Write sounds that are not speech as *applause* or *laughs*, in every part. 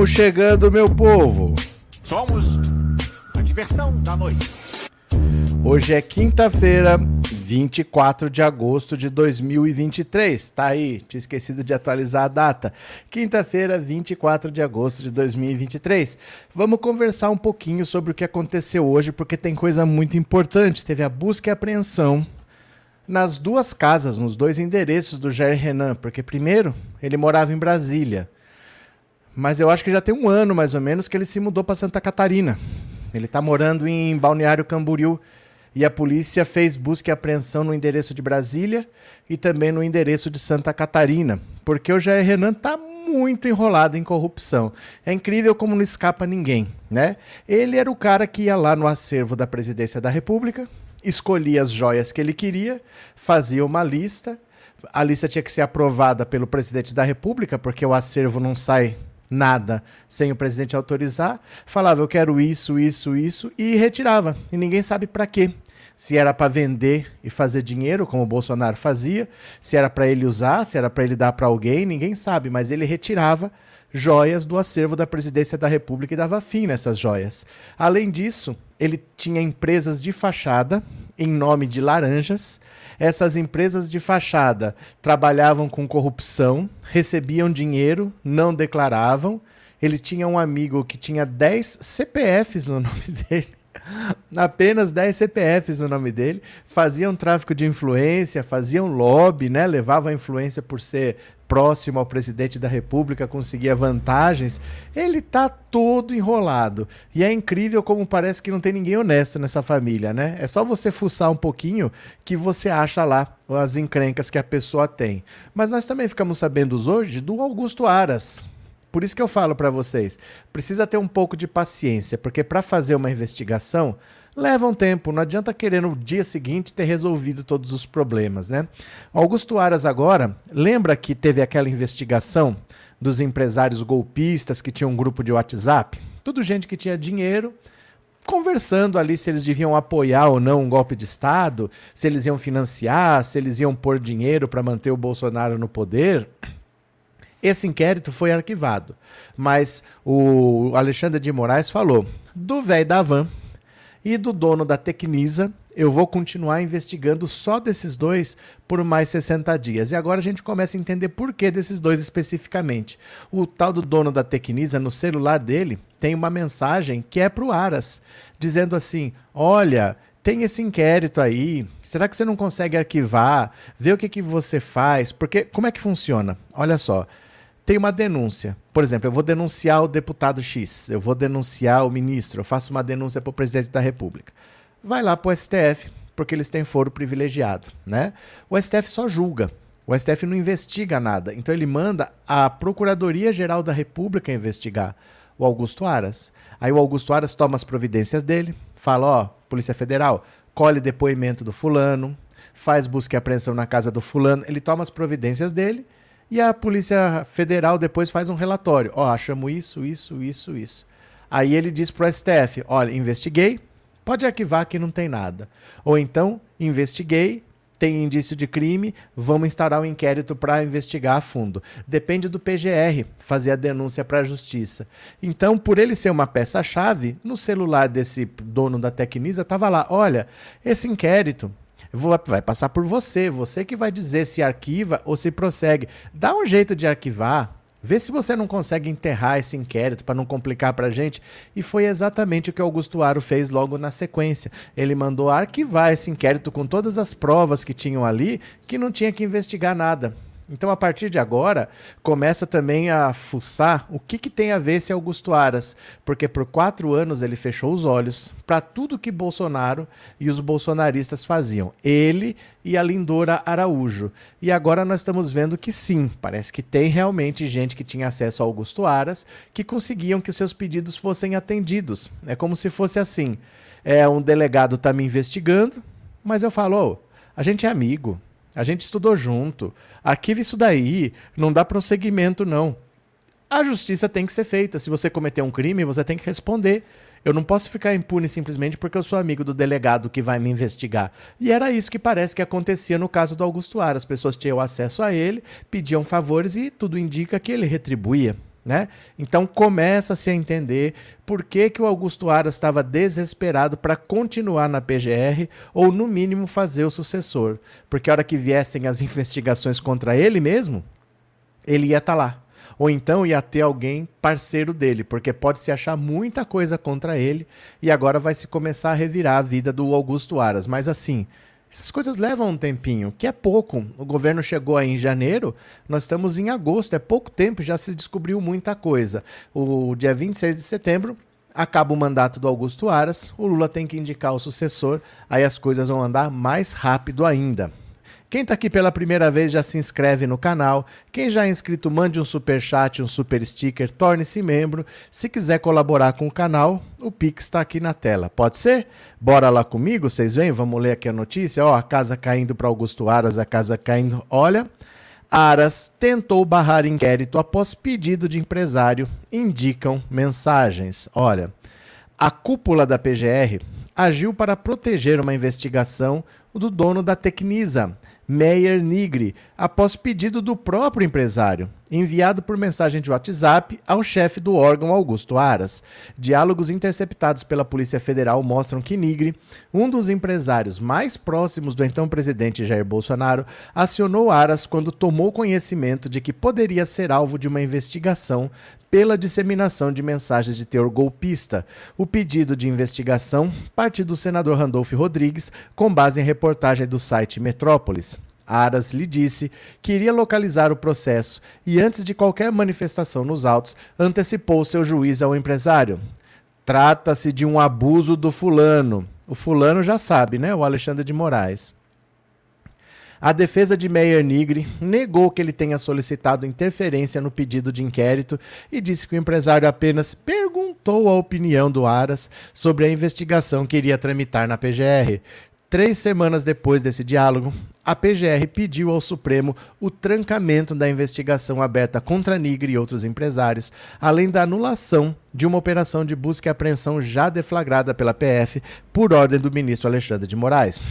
Vamos chegando, meu povo. Somos a diversão da noite. Hoje é quinta-feira, 24 de agosto de 2023. Tá aí, tinha esquecido de atualizar a data. Quinta-feira, 24 de agosto de 2023. Vamos conversar um pouquinho sobre o que aconteceu hoje, porque tem coisa muito importante. Teve a busca e apreensão nas duas casas, nos dois endereços do Jair Renan, porque primeiro ele morava em Brasília. Mas eu acho que já tem um ano, mais ou menos, que ele se mudou para Santa Catarina. Ele está morando em Balneário Camboriú e a polícia fez busca e apreensão no endereço de Brasília e também no endereço de Santa Catarina, porque o Jair Renan está muito enrolado em corrupção. É incrível como não escapa ninguém, né? Ele era o cara que ia lá no acervo da Presidência da República, escolhia as joias que ele queria, fazia uma lista, a lista tinha que ser aprovada pelo presidente da República, porque o acervo não sai nada sem o presidente autorizar, falava eu quero isso, isso, isso e retirava. E ninguém sabe para quê. Se era para vender e fazer dinheiro, como o Bolsonaro fazia, se era para ele usar, se era para ele dar para alguém, ninguém sabe, mas ele retirava joias do acervo da presidência da República e dava fim nessas joias. Além disso, ele tinha empresas de fachada em nome de laranjas essas empresas de fachada trabalhavam com corrupção, recebiam dinheiro, não declaravam. Ele tinha um amigo que tinha 10 CPFs no *laughs* nome dele. Apenas 10 CPFs no nome dele, faziam tráfico de influência, faziam lobby, né? levavam a influência por ser próximo ao presidente da República conseguia vantagens, ele tá todo enrolado. E é incrível como parece que não tem ninguém honesto nessa família, né? É só você fuçar um pouquinho que você acha lá as encrencas que a pessoa tem. Mas nós também ficamos sabendo hoje do Augusto Aras. Por isso que eu falo para vocês, precisa ter um pouco de paciência, porque para fazer uma investigação, leva um tempo, não adianta querer no dia seguinte ter resolvido todos os problemas, né? Augusto Aras agora, lembra que teve aquela investigação dos empresários golpistas que tinham um grupo de WhatsApp? Tudo gente que tinha dinheiro, conversando ali se eles deviam apoiar ou não um golpe de Estado, se eles iam financiar, se eles iam pôr dinheiro para manter o Bolsonaro no poder. Esse inquérito foi arquivado, mas o Alexandre de Moraes falou do velho da van e do dono da Tecnisa. Eu vou continuar investigando só desses dois por mais 60 dias. E agora a gente começa a entender por que desses dois especificamente. O tal do dono da Tecnisa, no celular dele, tem uma mensagem que é para o Aras, dizendo assim: Olha, tem esse inquérito aí. Será que você não consegue arquivar? Ver o que, que você faz? Porque como é que funciona? Olha só tem uma denúncia. Por exemplo, eu vou denunciar o deputado X, eu vou denunciar o ministro, eu faço uma denúncia para o presidente da República. Vai lá para o STF, porque eles têm foro privilegiado, né? O STF só julga. O STF não investiga nada. Então ele manda a Procuradoria-Geral da República investigar o Augusto Aras. Aí o Augusto Aras toma as providências dele, fala, ó, Polícia Federal, colhe depoimento do fulano, faz busca e apreensão na casa do fulano, ele toma as providências dele e a Polícia Federal depois faz um relatório. Ó, oh, achamos isso, isso, isso, isso. Aí ele diz pro STF: olha, investiguei, pode arquivar que não tem nada. Ou então, investiguei, tem indício de crime, vamos instaurar um inquérito para investigar a fundo. Depende do PGR fazer a denúncia para a justiça. Então, por ele ser uma peça-chave, no celular desse dono da Tecnisa estava lá: olha, esse inquérito vai passar por você, você que vai dizer se arquiva ou se prossegue. Dá um jeito de arquivar. Vê se você não consegue enterrar esse inquérito para não complicar para a gente. E foi exatamente o que Augusto Aro fez logo na sequência. Ele mandou arquivar esse inquérito com todas as provas que tinham ali, que não tinha que investigar nada. Então, a partir de agora, começa também a fuçar o que, que tem a ver esse Augusto Aras, porque por quatro anos ele fechou os olhos para tudo que Bolsonaro e os bolsonaristas faziam. Ele e a Lindora Araújo. E agora nós estamos vendo que sim, parece que tem realmente gente que tinha acesso ao Augusto Aras que conseguiam que seus pedidos fossem atendidos. É como se fosse assim: é um delegado está me investigando, mas eu falo, oh, a gente é amigo, a gente estudou junto, arquiva isso daí, não dá prosseguimento não. A justiça tem que ser feita. Se você cometer um crime, você tem que responder. Eu não posso ficar impune simplesmente porque eu sou amigo do delegado que vai me investigar. E era isso que parece que acontecia no caso do Augusto Aras. As pessoas tinham acesso a ele, pediam favores e tudo indica que ele retribuía. Né? Então começa-se a entender por que, que o Augusto Aras estava desesperado para continuar na PGR ou, no mínimo, fazer o sucessor. Porque a hora que viessem as *laughs* investigações contra ele mesmo, ele ia estar tá lá. Ou então ia ter alguém parceiro dele, porque pode se achar muita coisa contra ele e agora vai se começar a revirar a vida do Augusto Aras. Mas assim, essas coisas levam um tempinho, que é pouco. O governo chegou aí em janeiro, nós estamos em agosto, é pouco tempo, já se descobriu muita coisa. O dia 26 de setembro acaba o mandato do Augusto Aras, o Lula tem que indicar o sucessor, aí as coisas vão andar mais rápido ainda. Quem está aqui pela primeira vez já se inscreve no canal. Quem já é inscrito, mande um super chat, um super sticker, torne-se membro. Se quiser colaborar com o canal, o Pix está aqui na tela. Pode ser? Bora lá comigo, vocês vêm? Vamos ler aqui a notícia. Ó, a casa caindo para Augusto Aras, a casa caindo. Olha, Aras tentou barrar inquérito após pedido de empresário, indicam mensagens. Olha, a cúpula da PGR agiu para proteger uma investigação do dono da Tecnisa, Meyer Nigri, após pedido do próprio empresário, enviado por mensagem de WhatsApp ao chefe do órgão Augusto Aras. Diálogos interceptados pela Polícia Federal mostram que Nigri, um dos empresários mais próximos do então presidente Jair Bolsonaro, acionou Aras quando tomou conhecimento de que poderia ser alvo de uma investigação pela disseminação de mensagens de teor golpista. O pedido de investigação parte do senador Randolph Rodrigues, com base em reportagem do site Metrópolis. Aras lhe disse que iria localizar o processo e, antes de qualquer manifestação nos autos, antecipou seu juiz ao empresário. Trata-se de um abuso do fulano. O fulano já sabe, né? O Alexandre de Moraes. A defesa de Meyer Nigri negou que ele tenha solicitado interferência no pedido de inquérito e disse que o empresário apenas perguntou a opinião do Aras sobre a investigação que iria tramitar na PGR. Três semanas depois desse diálogo, a PGR pediu ao Supremo o trancamento da investigação aberta contra Nigri e outros empresários, além da anulação de uma operação de busca e apreensão já deflagrada pela PF por ordem do ministro Alexandre de Moraes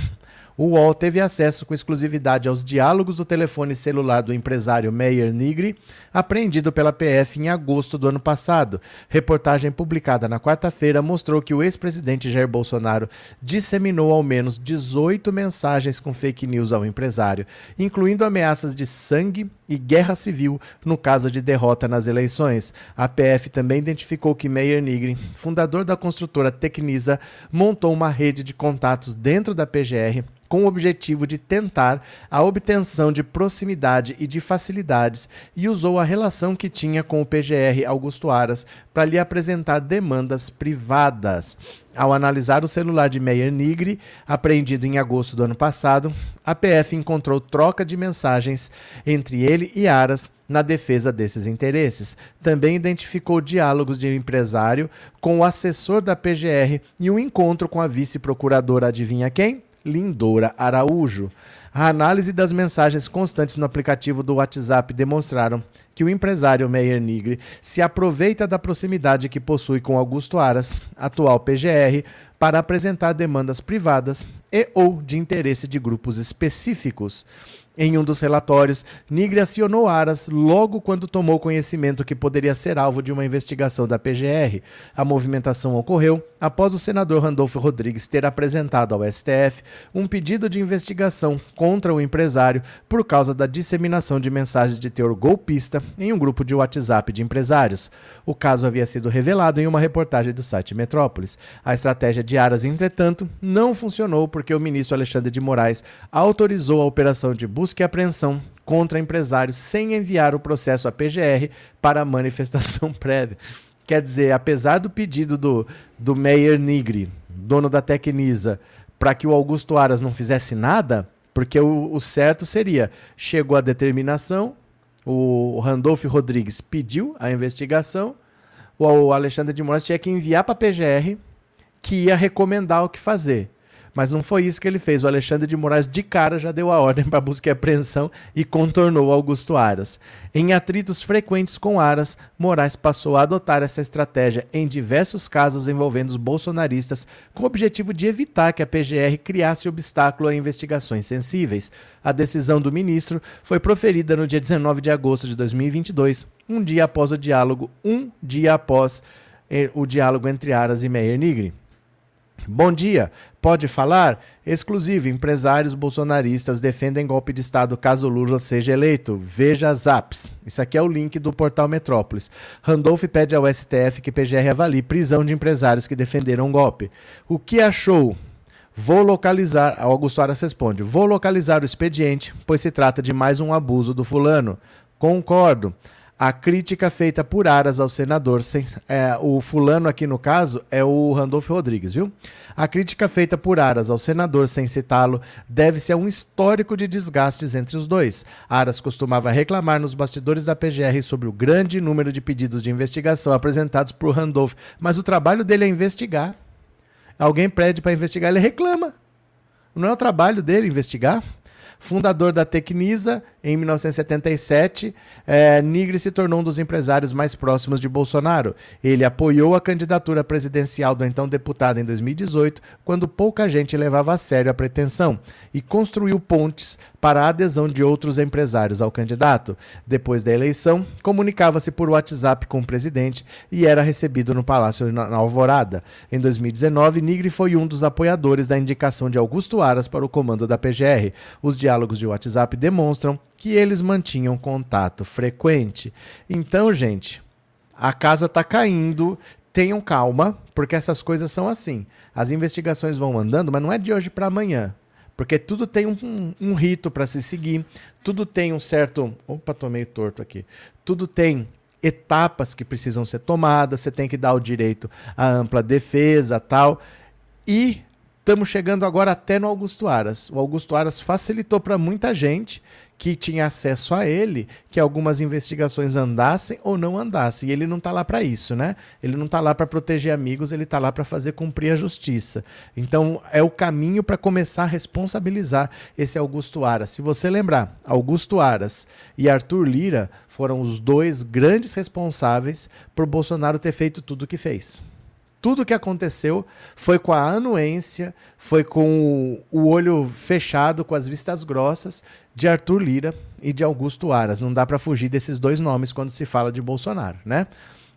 o UOL teve acesso com exclusividade aos diálogos do telefone celular do empresário Meyer Nigri, apreendido pela PF em agosto do ano passado. Reportagem publicada na quarta-feira mostrou que o ex-presidente Jair Bolsonaro disseminou ao menos 18 mensagens com fake news ao empresário, incluindo ameaças de sangue e guerra civil no caso de derrota nas eleições. A PF também identificou que Meyer Nigri, fundador da construtora Tecnisa, montou uma rede de contatos dentro da PGR com o objetivo de tentar a obtenção de proximidade e de facilidades e usou a relação que tinha com o PGR Augusto Aras para lhe apresentar demandas privadas. Ao analisar o celular de Meyer Nigri, apreendido em agosto do ano passado, a PF encontrou troca de mensagens entre ele e Aras na defesa desses interesses. Também identificou diálogos de empresário com o assessor da PGR e um encontro com a vice-procuradora adivinha quem? Lindora Araújo. A análise das mensagens constantes no aplicativo do WhatsApp demonstraram que o empresário Meyer Nigri se aproveita da proximidade que possui com Augusto Aras, atual PGR, para apresentar demandas privadas e ou de interesse de grupos específicos. Em um dos relatórios, Nigre acionou Aras logo quando tomou conhecimento que poderia ser alvo de uma investigação da PGR. A movimentação ocorreu após o senador Randolfo Rodrigues ter apresentado ao STF um pedido de investigação contra o empresário por causa da disseminação de mensagens de teor golpista em um grupo de WhatsApp de empresários. O caso havia sido revelado em uma reportagem do site Metrópolis. A estratégia de Aras, entretanto, não funcionou porque o ministro Alexandre de Moraes autorizou a operação de busca busca e apreensão contra empresários sem enviar o processo à PGR para manifestação *laughs* prévia. Quer dizer, apesar do pedido do, do Meyer Nigri, dono da Tecnisa, para que o Augusto Aras não fizesse nada, porque o, o certo seria: chegou a determinação, o Randolph Rodrigues pediu a investigação, o Alexandre de Moraes tinha que enviar para a PGR, que ia recomendar o que fazer. Mas não foi isso que ele fez. O Alexandre de Moraes, de cara, já deu a ordem para busca e apreensão e contornou Augusto Aras. Em atritos frequentes com Aras, Moraes passou a adotar essa estratégia em diversos casos envolvendo os bolsonaristas, com o objetivo de evitar que a PGR criasse obstáculo a investigações sensíveis. A decisão do ministro foi proferida no dia 19 de agosto de 2022, um dia após o diálogo, um dia após eh, o diálogo entre Aras e Meyer Nigri. Bom dia. Pode falar? Exclusivo. Empresários bolsonaristas defendem golpe de Estado caso Lula seja eleito. Veja Zaps. Isso aqui é o link do portal Metrópolis. Randolph pede ao STF que PGR avalie prisão de empresários que defenderam golpe. O que achou? Vou localizar. Augusto Aras responde: Vou localizar o expediente, pois se trata de mais um abuso do fulano. Concordo a crítica feita por Aras ao senador, sem, é, o fulano aqui no caso é o Randolfo Rodrigues, viu? A crítica feita por Aras ao senador, sem citá-lo, deve-se a um histórico de desgastes entre os dois. Aras costumava reclamar nos bastidores da PGR sobre o grande número de pedidos de investigação apresentados por Randolph, mas o trabalho dele é investigar. Alguém pede para investigar, ele reclama. Não é o trabalho dele investigar? Fundador da Tecnisa, em 1977, é, Nigri se tornou um dos empresários mais próximos de Bolsonaro. Ele apoiou a candidatura presidencial do então deputado em 2018, quando pouca gente levava a sério a pretensão, e construiu pontes para a adesão de outros empresários ao candidato. Depois da eleição, comunicava-se por WhatsApp com o presidente e era recebido no Palácio na Alvorada. Em 2019, Nigri foi um dos apoiadores da indicação de Augusto Aras para o comando da PGR. Os diálogos de WhatsApp demonstram que eles mantinham contato frequente. Então, gente, a casa está caindo. Tenham calma, porque essas coisas são assim. As investigações vão andando, mas não é de hoje para amanhã. Porque tudo tem um, um, um rito para se seguir, tudo tem um certo. Opa, tô meio torto aqui. Tudo tem etapas que precisam ser tomadas, você tem que dar o direito à ampla defesa tal. E estamos chegando agora até no Augusto Aras. O Augusto Aras facilitou para muita gente que tinha acesso a ele que algumas investigações andassem ou não andassem. E ele não está lá para isso, né? Ele não está lá para proteger amigos, ele está lá para fazer cumprir a justiça. Então é o caminho para começar a responsabilizar esse Augusto Aras. Se você lembrar, Augusto Aras e Arthur Lira foram os dois grandes responsáveis por Bolsonaro ter feito tudo o que fez tudo que aconteceu foi com a anuência, foi com o olho fechado, com as vistas grossas de Arthur Lira e de Augusto Aras. Não dá para fugir desses dois nomes quando se fala de Bolsonaro, né?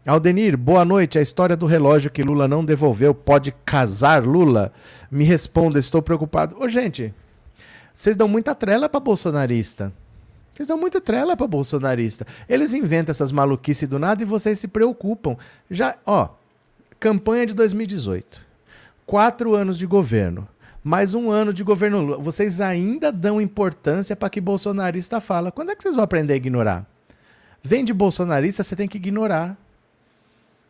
Aldenir, boa noite. A história do relógio que Lula não devolveu pode casar Lula? Me responda, estou preocupado. Ô, gente, vocês dão muita trela para bolsonarista. Vocês dão muita trela para bolsonarista. Eles inventam essas maluquices do nada e vocês se preocupam. Já, ó, Campanha de 2018. Quatro anos de governo. Mais um ano de governo Lula. Vocês ainda dão importância para que bolsonarista fala. Quando é que vocês vão aprender a ignorar? Vem de bolsonarista, você tem que ignorar.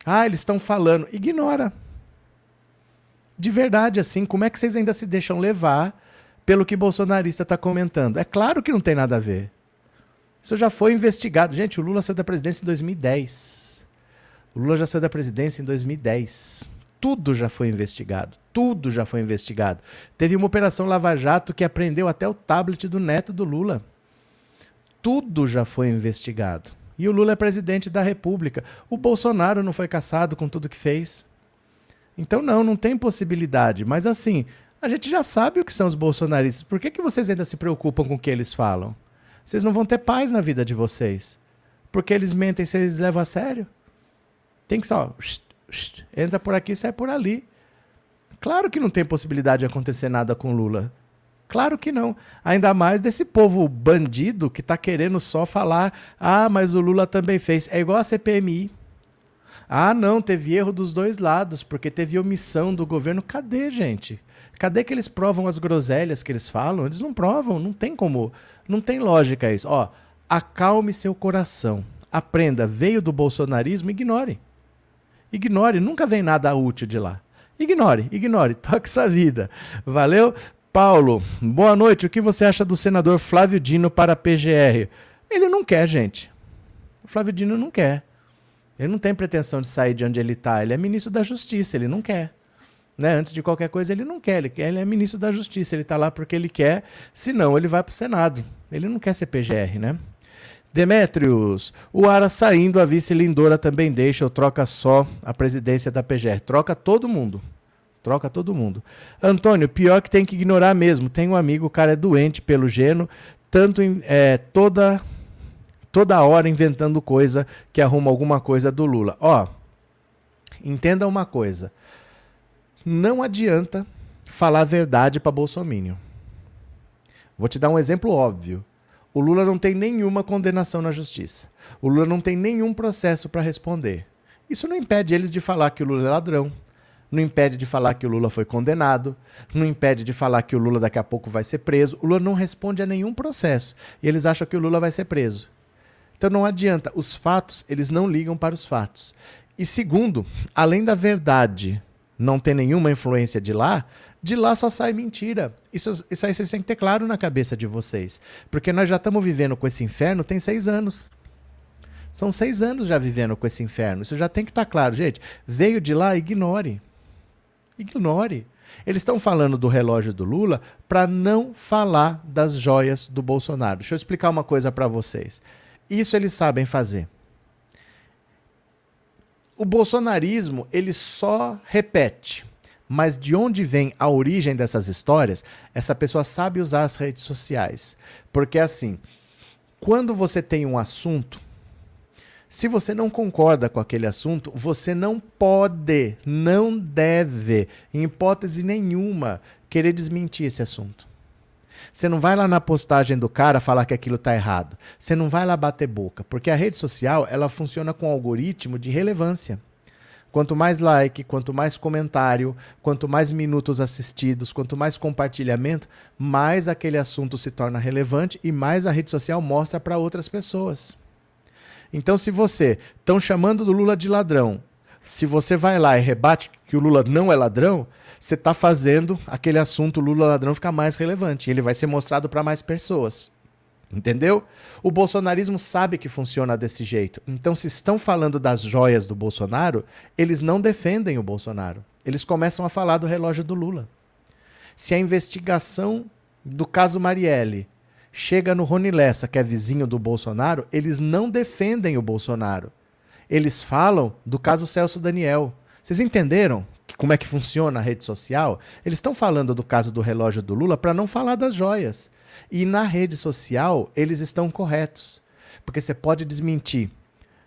Ah, eles estão falando. Ignora. De verdade, assim, como é que vocês ainda se deixam levar pelo que bolsonarista está comentando? É claro que não tem nada a ver. Isso já foi investigado. Gente, o Lula saiu da presidência em 2010. O Lula já saiu da presidência em 2010. Tudo já foi investigado. Tudo já foi investigado. Teve uma operação Lava Jato que apreendeu até o tablet do neto do Lula. Tudo já foi investigado. E o Lula é presidente da República. O Bolsonaro não foi caçado com tudo que fez. Então, não, não tem possibilidade. Mas assim, a gente já sabe o que são os bolsonaristas. Por que, que vocês ainda se preocupam com o que eles falam? Vocês não vão ter paz na vida de vocês. Porque eles mentem, vocês levam a sério? Tem que só. Entra por aqui, sai por ali. Claro que não tem possibilidade de acontecer nada com Lula. Claro que não. Ainda mais desse povo bandido que está querendo só falar: ah, mas o Lula também fez. É igual a CPMI. Ah, não, teve erro dos dois lados, porque teve omissão do governo. Cadê, gente? Cadê que eles provam as groselhas que eles falam? Eles não provam, não tem como. Não tem lógica isso. Ó, acalme seu coração. Aprenda, veio do bolsonarismo, ignore. Ignore, nunca vem nada útil de lá. Ignore, ignore, toque sua vida. Valeu? Paulo, boa noite. O que você acha do senador Flávio Dino para a PGR? Ele não quer, gente. O Flávio Dino não quer. Ele não tem pretensão de sair de onde ele está. Ele é ministro da Justiça, ele não quer. Né? Antes de qualquer coisa, ele não quer. Ele, quer, ele é ministro da Justiça, ele está lá porque ele quer. Se não, ele vai para o Senado. Ele não quer ser PGR, né? Demétrios, o Ara saindo, a vice Lindora também deixa ou troca só a presidência da PGR. Troca todo mundo. Troca todo mundo. Antônio, pior que tem que ignorar mesmo. Tem um amigo, o cara é doente pelo geno, tanto em, é, toda toda hora inventando coisa que arruma alguma coisa do Lula. Ó, entenda uma coisa. Não adianta falar a verdade para Bolsonaro. Vou te dar um exemplo óbvio. O Lula não tem nenhuma condenação na justiça. O Lula não tem nenhum processo para responder. Isso não impede eles de falar que o Lula é ladrão. Não impede de falar que o Lula foi condenado. Não impede de falar que o Lula daqui a pouco vai ser preso. O Lula não responde a nenhum processo. E eles acham que o Lula vai ser preso. Então não adianta. Os fatos, eles não ligam para os fatos. E segundo, além da verdade não ter nenhuma influência de lá, de lá só sai mentira. Isso, isso aí vocês têm que ter claro na cabeça de vocês. Porque nós já estamos vivendo com esse inferno tem seis anos. São seis anos já vivendo com esse inferno. Isso já tem que estar tá claro. Gente, veio de lá, ignore. Ignore. Eles estão falando do relógio do Lula para não falar das joias do Bolsonaro. Deixa eu explicar uma coisa para vocês. Isso eles sabem fazer. O bolsonarismo, ele só repete mas de onde vem a origem dessas histórias, essa pessoa sabe usar as redes sociais. Porque assim, quando você tem um assunto, se você não concorda com aquele assunto, você não pode, não deve, em hipótese nenhuma, querer desmentir esse assunto. Você não vai lá na postagem do cara falar que aquilo está errado. Você não vai lá bater boca, porque a rede social ela funciona com um algoritmo de relevância. Quanto mais like, quanto mais comentário, quanto mais minutos assistidos, quanto mais compartilhamento, mais aquele assunto se torna relevante e mais a rede social mostra para outras pessoas. Então, se você estão chamando do Lula de ladrão, se você vai lá e rebate que o Lula não é ladrão, você está fazendo aquele assunto Lula ladrão ficar mais relevante. Ele vai ser mostrado para mais pessoas. Entendeu? O bolsonarismo sabe que funciona desse jeito. Então, se estão falando das joias do Bolsonaro, eles não defendem o Bolsonaro. Eles começam a falar do relógio do Lula. Se a investigação do caso Marielle chega no Rony Lessa, que é vizinho do Bolsonaro, eles não defendem o Bolsonaro. Eles falam do caso Celso Daniel. Vocês entenderam como é que funciona a rede social? Eles estão falando do caso do relógio do Lula para não falar das joias. E na rede social, eles estão corretos. Porque você pode desmentir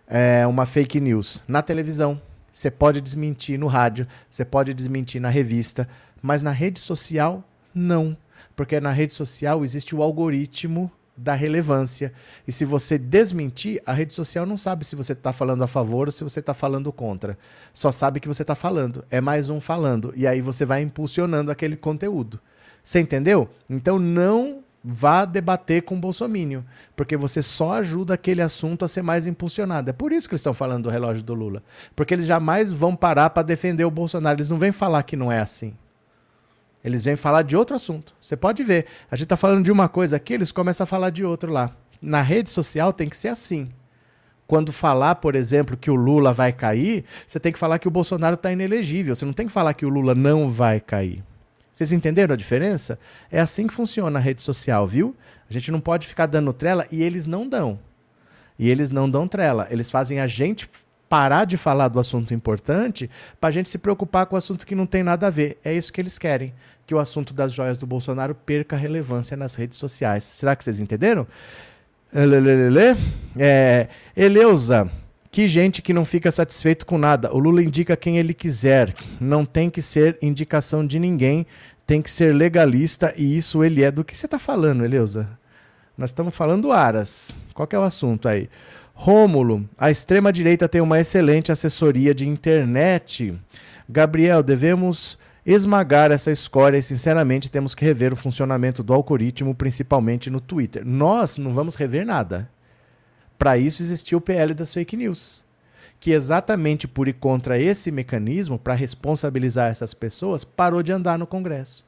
é, uma fake news na televisão, você pode desmentir no rádio, você pode desmentir na revista, mas na rede social, não. Porque na rede social existe o algoritmo da relevância. E se você desmentir, a rede social não sabe se você está falando a favor ou se você está falando contra. Só sabe que você está falando. É mais um falando. E aí você vai impulsionando aquele conteúdo. Você entendeu? Então não vá debater com o Bolsonaro, porque você só ajuda aquele assunto a ser mais impulsionado. É por isso que eles estão falando do relógio do Lula. Porque eles jamais vão parar para defender o Bolsonaro. Eles não vêm falar que não é assim. Eles vêm falar de outro assunto. Você pode ver. A gente está falando de uma coisa aqui, eles começam a falar de outro lá. Na rede social tem que ser assim. Quando falar, por exemplo, que o Lula vai cair, você tem que falar que o Bolsonaro está inelegível. Você não tem que falar que o Lula não vai cair. Vocês entenderam a diferença? É assim que funciona a rede social, viu? A gente não pode ficar dando trela e eles não dão. E eles não dão trela. Eles fazem a gente parar de falar do assunto importante para a gente se preocupar com o assunto que não tem nada a ver. É isso que eles querem, que o assunto das joias do Bolsonaro perca relevância nas redes sociais. Será que vocês entenderam? É, Eleusa, que gente que não fica satisfeito com nada. O Lula indica quem ele quiser. Não tem que ser indicação de ninguém. Tem que ser legalista e isso ele é. Do que você está falando, Eleusa? Nós estamos falando Aras. Qual é o assunto aí? Rômulo, a extrema-direita tem uma excelente assessoria de internet. Gabriel, devemos esmagar essa escória e, sinceramente, temos que rever o funcionamento do algoritmo, principalmente no Twitter. Nós não vamos rever nada. Para isso existiu o PL das fake news. Que exatamente por ir contra esse mecanismo, para responsabilizar essas pessoas, parou de andar no Congresso.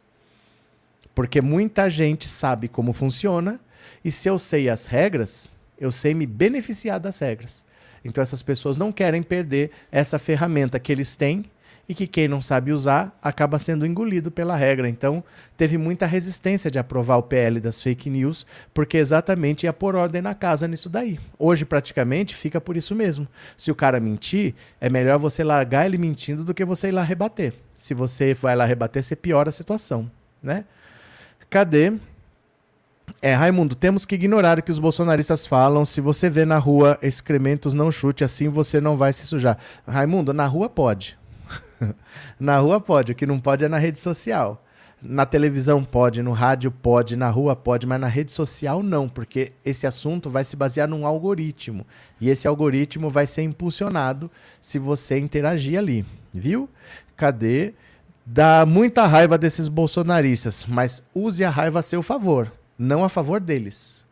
Porque muita gente sabe como funciona, e se eu sei as regras, eu sei me beneficiar das regras. Então essas pessoas não querem perder essa ferramenta que eles têm e que quem não sabe usar acaba sendo engolido pela regra. Então, teve muita resistência de aprovar o PL das fake news, porque exatamente ia pôr ordem na casa nisso daí. Hoje, praticamente, fica por isso mesmo. Se o cara mentir, é melhor você largar ele mentindo do que você ir lá rebater. Se você vai lá rebater, você piora a situação, né? Cadê? É, Raimundo, temos que ignorar o que os bolsonaristas falam. Se você vê na rua excrementos, não chute, assim você não vai se sujar. Raimundo, na rua pode. *laughs* na rua pode, o que não pode é na rede social. Na televisão pode, no rádio pode, na rua pode, mas na rede social não, porque esse assunto vai se basear num algoritmo. E esse algoritmo vai ser impulsionado se você interagir ali, viu? Cadê? Dá muita raiva desses bolsonaristas, mas use a raiva a seu favor não a favor deles.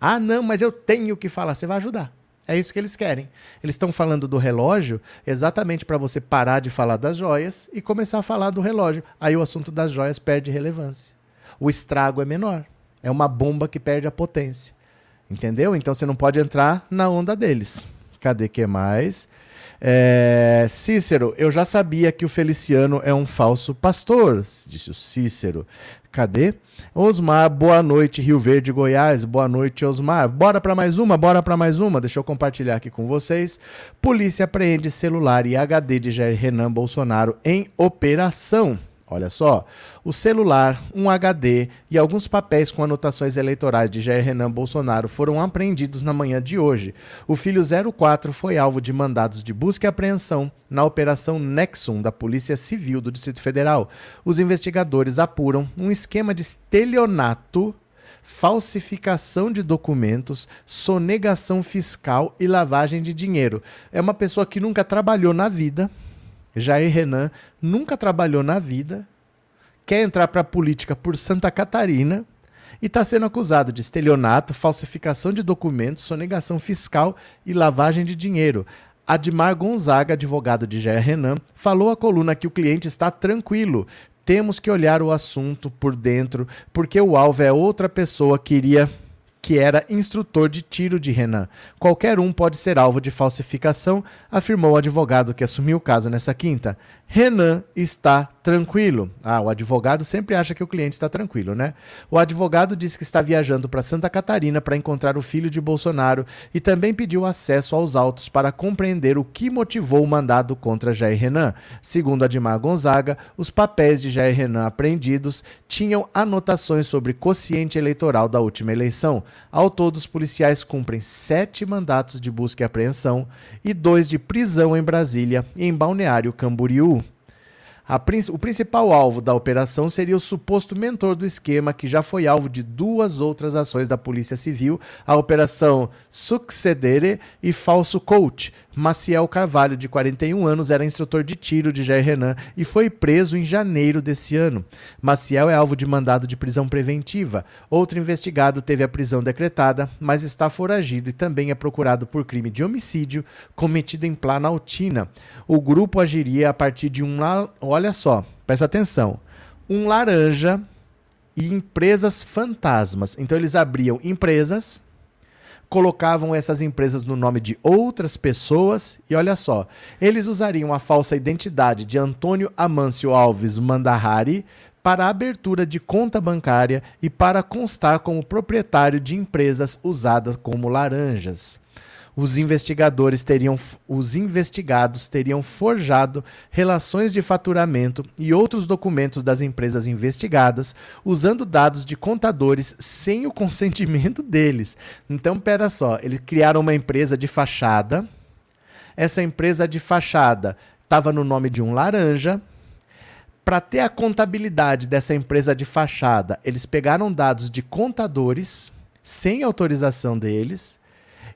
Ah, não, mas eu tenho que falar. Você vai ajudar. É isso que eles querem. Eles estão falando do relógio exatamente para você parar de falar das joias e começar a falar do relógio. Aí o assunto das joias perde relevância. O estrago é menor. É uma bomba que perde a potência. Entendeu? Então você não pode entrar na onda deles. Cadê que mais? É, Cícero, eu já sabia que o Feliciano é um falso pastor, disse o Cícero. Cadê? Osmar, boa noite, Rio Verde, Goiás. Boa noite, Osmar. Bora para mais uma, bora para mais uma. Deixa eu compartilhar aqui com vocês. Polícia apreende celular e HD de Jair Renan Bolsonaro em operação. Olha só, o celular, um HD e alguns papéis com anotações eleitorais de Jair Renan Bolsonaro foram apreendidos na manhã de hoje. O filho 04 foi alvo de mandados de busca e apreensão na Operação Nexum da Polícia Civil do Distrito Federal. Os investigadores apuram um esquema de estelionato falsificação de documentos, sonegação fiscal e lavagem de dinheiro. É uma pessoa que nunca trabalhou na vida, Jair Renan nunca trabalhou na vida, quer entrar para a política por Santa Catarina e está sendo acusado de estelionato, falsificação de documentos, sonegação fiscal e lavagem de dinheiro. Admar Gonzaga, advogado de Jair Renan, falou à coluna que o cliente está tranquilo. Temos que olhar o assunto por dentro, porque o alvo é outra pessoa que iria que era instrutor de tiro de Renan. Qualquer um pode ser alvo de falsificação, afirmou o advogado que assumiu o caso nessa quinta. Renan está tranquilo. Ah, o advogado sempre acha que o cliente está tranquilo, né? O advogado disse que está viajando para Santa Catarina para encontrar o filho de Bolsonaro e também pediu acesso aos autos para compreender o que motivou o mandado contra Jair Renan. Segundo Admar Gonzaga, os papéis de Jair Renan apreendidos tinham anotações sobre quociente eleitoral da última eleição. Ao todo, os policiais cumprem sete mandatos de busca e apreensão e dois de prisão em Brasília e em Balneário Camboriú o principal alvo da operação seria o suposto mentor do esquema, que já foi alvo de duas outras ações da Polícia Civil, a Operação Succedere e Falso Coach. Maciel Carvalho, de 41 anos, era instrutor de tiro de Jair Renan e foi preso em janeiro desse ano. Maciel é alvo de mandado de prisão preventiva. Outro investigado teve a prisão decretada, mas está foragido e também é procurado por crime de homicídio cometido em Planaltina. O grupo agiria a partir de um olha só, presta atenção, um laranja e empresas fantasmas. Então eles abriam empresas, colocavam essas empresas no nome de outras pessoas. E olha só, eles usariam a falsa identidade de Antônio Amâncio Alves Mandahari para a abertura de conta bancária e para constar como proprietário de empresas usadas como laranjas os investigadores teriam os investigados teriam forjado relações de faturamento e outros documentos das empresas investigadas usando dados de contadores sem o *laughs* consentimento deles. Então, pera só, eles criaram uma empresa de fachada. Essa empresa de fachada estava no nome de um laranja. Para ter a contabilidade dessa empresa de fachada, eles pegaram dados de contadores sem autorização deles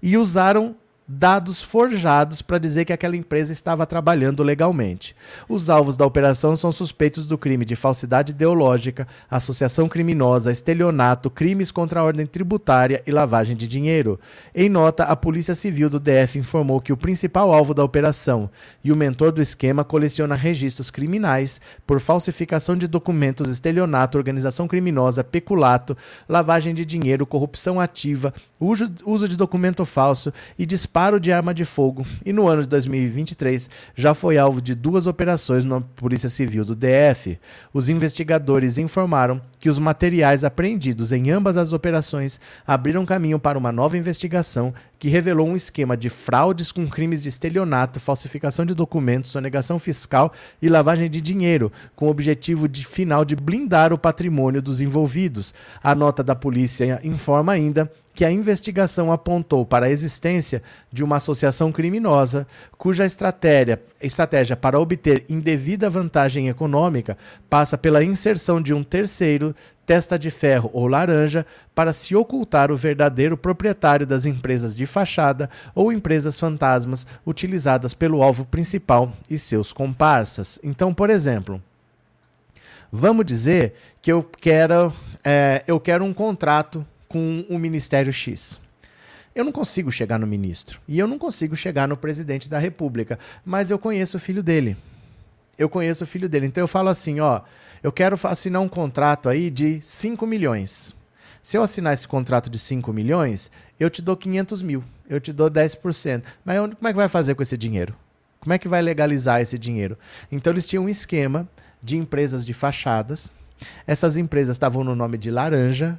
e usaram dados forjados para dizer que aquela empresa estava trabalhando legalmente. Os alvos da operação são suspeitos do crime de falsidade ideológica, associação criminosa, estelionato, crimes contra a ordem tributária e lavagem de dinheiro. Em nota, a Polícia Civil do DF informou que o principal alvo da operação e o mentor do esquema coleciona registros criminais por falsificação de documentos, estelionato, organização criminosa, peculato, lavagem de dinheiro, corrupção ativa, uso, de documento falso e disparo de arma de fogo, e no ano de 2023 já foi alvo de duas operações na Polícia Civil do DF. Os investigadores informaram que os materiais apreendidos em ambas as operações abriram caminho para uma nova investigação que revelou um esquema de fraudes com crimes de estelionato, falsificação de documentos, sonegação fiscal e lavagem de dinheiro, com o objetivo de, final de blindar o patrimônio dos envolvidos. A nota da polícia informa ainda que a investigação apontou para a existência de uma associação criminosa cuja estratégia, estratégia para obter indevida vantagem econômica passa pela inserção de um terceiro testa de ferro ou laranja para se ocultar o verdadeiro proprietário das empresas de fachada ou empresas fantasmas utilizadas pelo alvo principal e seus comparsas. Então, por exemplo, vamos dizer que eu quero, é, eu quero um contrato com o Ministério X. Eu não consigo chegar no ministro e eu não consigo chegar no presidente da República, mas eu conheço o filho dele. Eu conheço o filho dele. Então eu falo assim, ó, eu quero assinar um contrato aí de 5 milhões. Se eu assinar esse contrato de 5 milhões, eu te dou 500 mil, eu te dou 10%. Mas como é que vai fazer com esse dinheiro? Como é que vai legalizar esse dinheiro? Então eles tinham um esquema de empresas de fachadas. Essas empresas estavam no nome de laranja,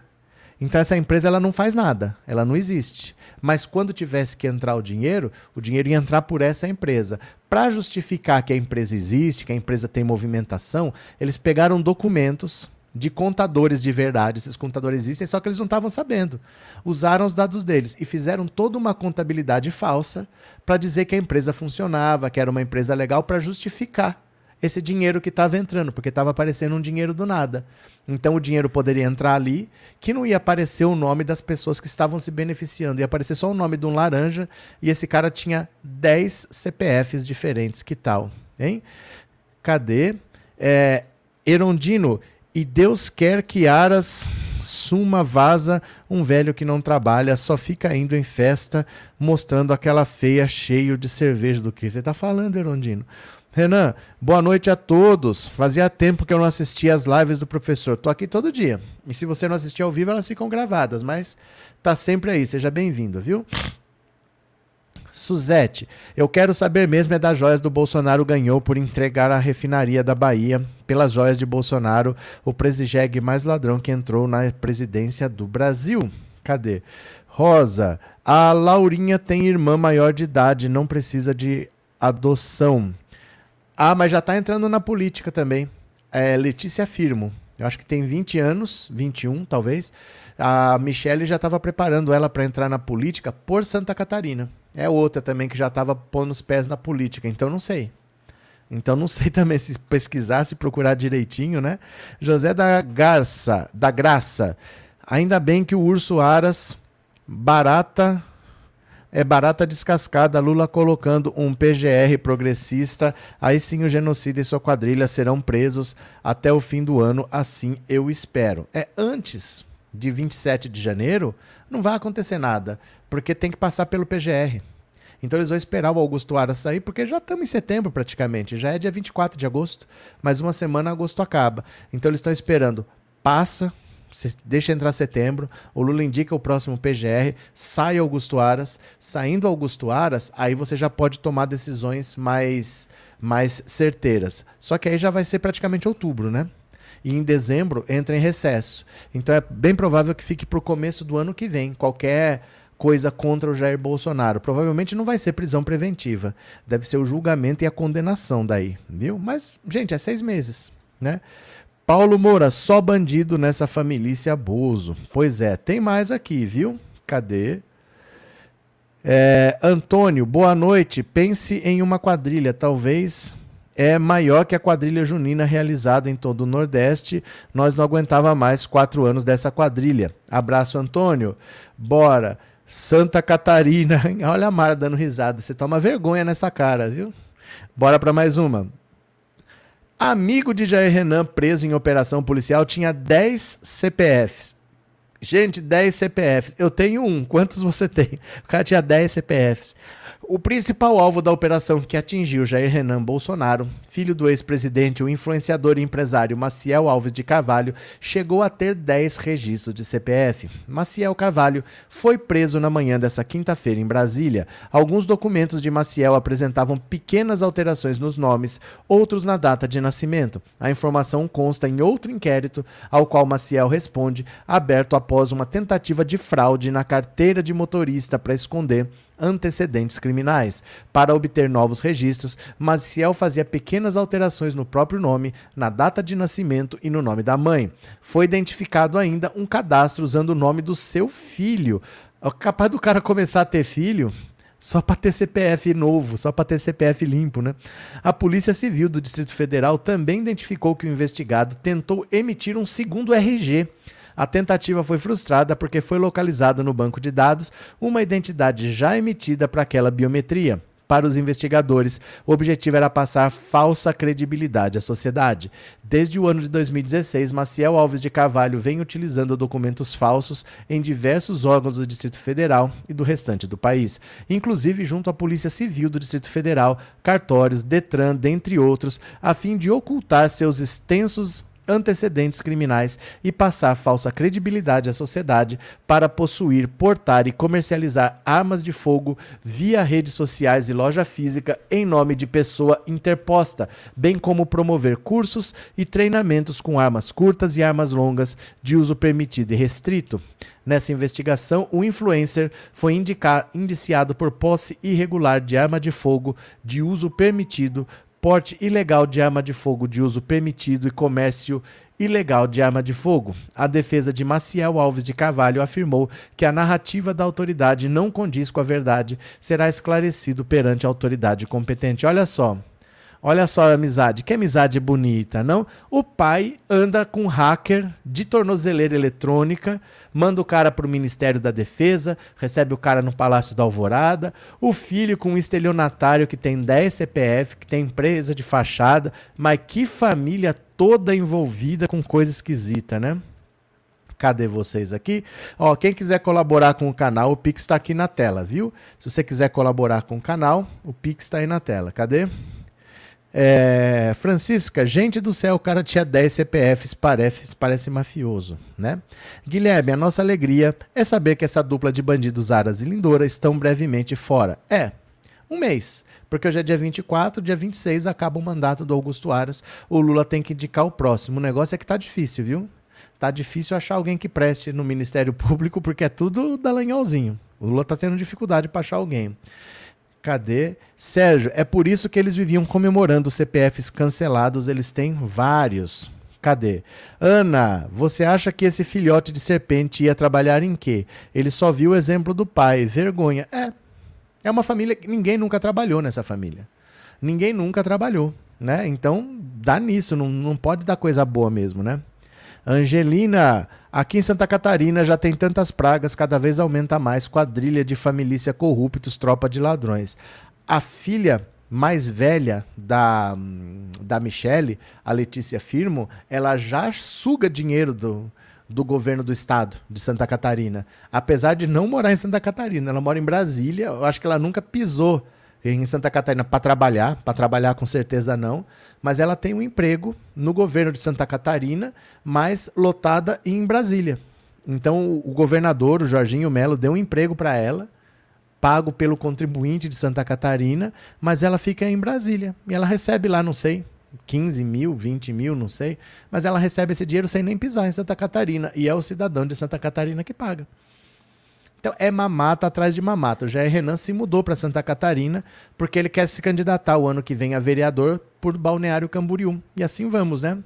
então essa empresa ela não faz nada, ela não existe. Mas quando tivesse que entrar o dinheiro, o dinheiro ia entrar por essa empresa. Para justificar que a empresa existe, que a empresa tem movimentação, eles pegaram documentos de contadores de verdade. Esses contadores existem, só que eles não estavam sabendo. Usaram os dados deles e fizeram toda uma contabilidade falsa para dizer que a empresa funcionava, que era uma empresa legal, para justificar esse dinheiro que estava entrando, porque estava aparecendo um dinheiro do nada. Então o dinheiro poderia entrar ali, que não ia aparecer o nome das pessoas que estavam se beneficiando, ia aparecer só o nome de um laranja, e esse cara tinha 10 CPFs diferentes. Que tal? Hein? Cadê? É, Erondino, e Deus quer que Aras suma vaza um velho que não trabalha, só fica indo em festa, mostrando aquela feia cheio de cerveja do que você está falando, Erondino. Renan, boa noite a todos. Fazia tempo que eu não assistia as lives do professor. Tô aqui todo dia. E se você não assistir ao vivo, elas ficam gravadas, mas tá sempre aí. Seja bem-vindo, viu? Suzete, eu quero saber mesmo é das joias do Bolsonaro ganhou por entregar a refinaria da Bahia. Pelas joias de Bolsonaro, o presidente mais ladrão que entrou na presidência do Brasil. Cadê? Rosa, a Laurinha tem irmã maior de idade, não precisa de adoção. Ah, mas já está entrando na política também. É Letícia Firmo. Eu acho que tem 20 anos, 21 talvez. A Michelle já estava preparando ela para entrar na política por Santa Catarina. É outra também que já estava pondo os pés na política, então não sei. Então não sei *laughs* também se pesquisar, se procurar direitinho, né? José da Garça, da Graça. Ainda bem que o urso Aras barata é barata descascada, Lula colocando um PGR progressista, aí sim o genocida e sua quadrilha serão presos até o fim do ano, assim eu espero. É antes de 27 de janeiro, não vai acontecer nada, porque tem que passar pelo PGR. Então eles vão esperar o Augusto Aras sair, porque já estamos em setembro praticamente, já é dia 24 de agosto, mais uma semana agosto acaba. Então eles estão esperando, passa deixa entrar setembro, o Lula indica o próximo PGR, sai Augusto Aras, saindo Augusto Aras, aí você já pode tomar decisões mais, mais certeiras. Só que aí já vai ser praticamente outubro, né? E em dezembro entra em recesso. Então é bem provável que fique para o começo do ano que vem. Qualquer coisa contra o Jair Bolsonaro. Provavelmente não vai ser prisão preventiva. Deve ser o julgamento e a condenação daí, viu? Mas, gente, é seis meses, né? Paulo Moura, só bandido nessa família Bozo. Pois é, tem mais aqui, viu? Cadê? É, Antônio, boa noite. Pense em uma quadrilha, talvez é maior que a quadrilha junina realizada em todo o Nordeste. Nós não aguentava mais quatro anos dessa quadrilha. Abraço, Antônio. Bora. Santa Catarina. *laughs* Olha a Mara dando risada. Você toma vergonha nessa cara, viu? Bora para mais uma. Amigo de Jair Renan preso em operação policial tinha 10 CPFs. Gente, 10 CPFs. Eu tenho um. Quantos você tem? O cara tinha 10 CPFs. O principal alvo da operação que atingiu Jair Renan Bolsonaro, filho do ex-presidente, o influenciador e empresário Maciel Alves de Carvalho, chegou a ter 10 registros de CPF. Maciel Carvalho foi preso na manhã dessa quinta-feira em Brasília. Alguns documentos de Maciel apresentavam pequenas alterações nos nomes, outros na data de nascimento. A informação consta em outro inquérito, ao qual Maciel responde, aberto após uma tentativa de fraude na carteira de motorista para esconder antecedentes criminais. Para obter novos registros, Maciel fazia pequenas alterações no próprio nome, na data de nascimento e no nome da mãe. Foi identificado ainda um cadastro usando o nome do seu filho. É capaz do cara começar a ter filho só para ter CPF novo, só para ter CPF limpo, né? A Polícia Civil do Distrito Federal também identificou que o investigado tentou emitir um segundo RG a tentativa foi frustrada porque foi localizada no banco de dados uma identidade já emitida para aquela biometria. Para os investigadores, o objetivo era passar falsa credibilidade à sociedade. Desde o ano de 2016, Maciel Alves de Carvalho vem utilizando documentos falsos em diversos órgãos do Distrito Federal e do restante do país, inclusive junto à Polícia Civil do Distrito Federal, cartórios, Detran, dentre outros, a fim de ocultar seus extensos antecedentes criminais e passar falsa credibilidade à sociedade para possuir, portar e comercializar armas de fogo via redes sociais e loja física em nome de pessoa interposta, bem como promover cursos e treinamentos com armas curtas e armas longas de uso permitido e restrito. Nessa investigação, o influencer foi indicar, indiciado por posse irregular de arma de fogo de uso permitido porte ilegal de arma de fogo de uso permitido e comércio ilegal de arma de fogo. A defesa de Maciel Alves de Carvalho afirmou que a narrativa da autoridade não condiz com a verdade, será esclarecido perante a autoridade competente. Olha só. Olha só a amizade, que amizade bonita, não? O pai anda com hacker de tornozeleira eletrônica, manda o cara para o Ministério da Defesa, recebe o cara no Palácio da Alvorada, o filho com um estelionatário que tem 10 CPF, que tem empresa de fachada, mas que família toda envolvida com coisa esquisita, né? Cadê vocês aqui? Ó, quem quiser colaborar com o canal, o Pix está aqui na tela, viu? Se você quiser colaborar com o canal, o Pix está aí na tela. Cadê? É, Francisca, gente do céu, o cara tinha 10 CPFs, parece, parece mafioso, né? Guilherme, a nossa alegria é saber que essa dupla de bandidos Aras e Lindora estão brevemente fora. É, um mês. Porque hoje é dia 24, dia 26 acaba o mandato do Augusto Aras. O Lula tem que indicar o próximo. O negócio é que tá difícil, viu? Tá difícil achar alguém que preste no Ministério Público, porque é tudo dalanholzinho. O Lula tá tendo dificuldade para achar alguém. Cadê? Sérgio, é por isso que eles viviam comemorando os CPFs cancelados, eles têm vários. Cadê? Ana, você acha que esse filhote de serpente ia trabalhar em quê? Ele só viu o exemplo do pai. Vergonha. É. É uma família que ninguém nunca trabalhou nessa família. Ninguém nunca trabalhou, né? Então, dá nisso, não, não pode dar coisa boa mesmo, né? Angelina, aqui em Santa Catarina já tem tantas pragas, cada vez aumenta mais quadrilha de família corruptos, tropa de ladrões. A filha mais velha da, da Michelle, a Letícia Firmo, ela já suga dinheiro do, do governo do estado de Santa Catarina. Apesar de não morar em Santa Catarina, ela mora em Brasília, eu acho que ela nunca pisou em Santa Catarina para trabalhar, para trabalhar com certeza não, mas ela tem um emprego no governo de Santa Catarina, mas lotada em Brasília. Então o governador, o Jorginho Melo, deu um emprego para ela, pago pelo contribuinte de Santa Catarina, mas ela fica em Brasília. E ela recebe lá, não sei, 15 mil, 20 mil, não sei, mas ela recebe esse dinheiro sem nem pisar em Santa Catarina. E é o cidadão de Santa Catarina que paga. Então é mamata atrás de mamata. O Jair Renan se mudou para Santa Catarina porque ele quer se candidatar o ano que vem a vereador por Balneário Camboriú. E assim vamos, né?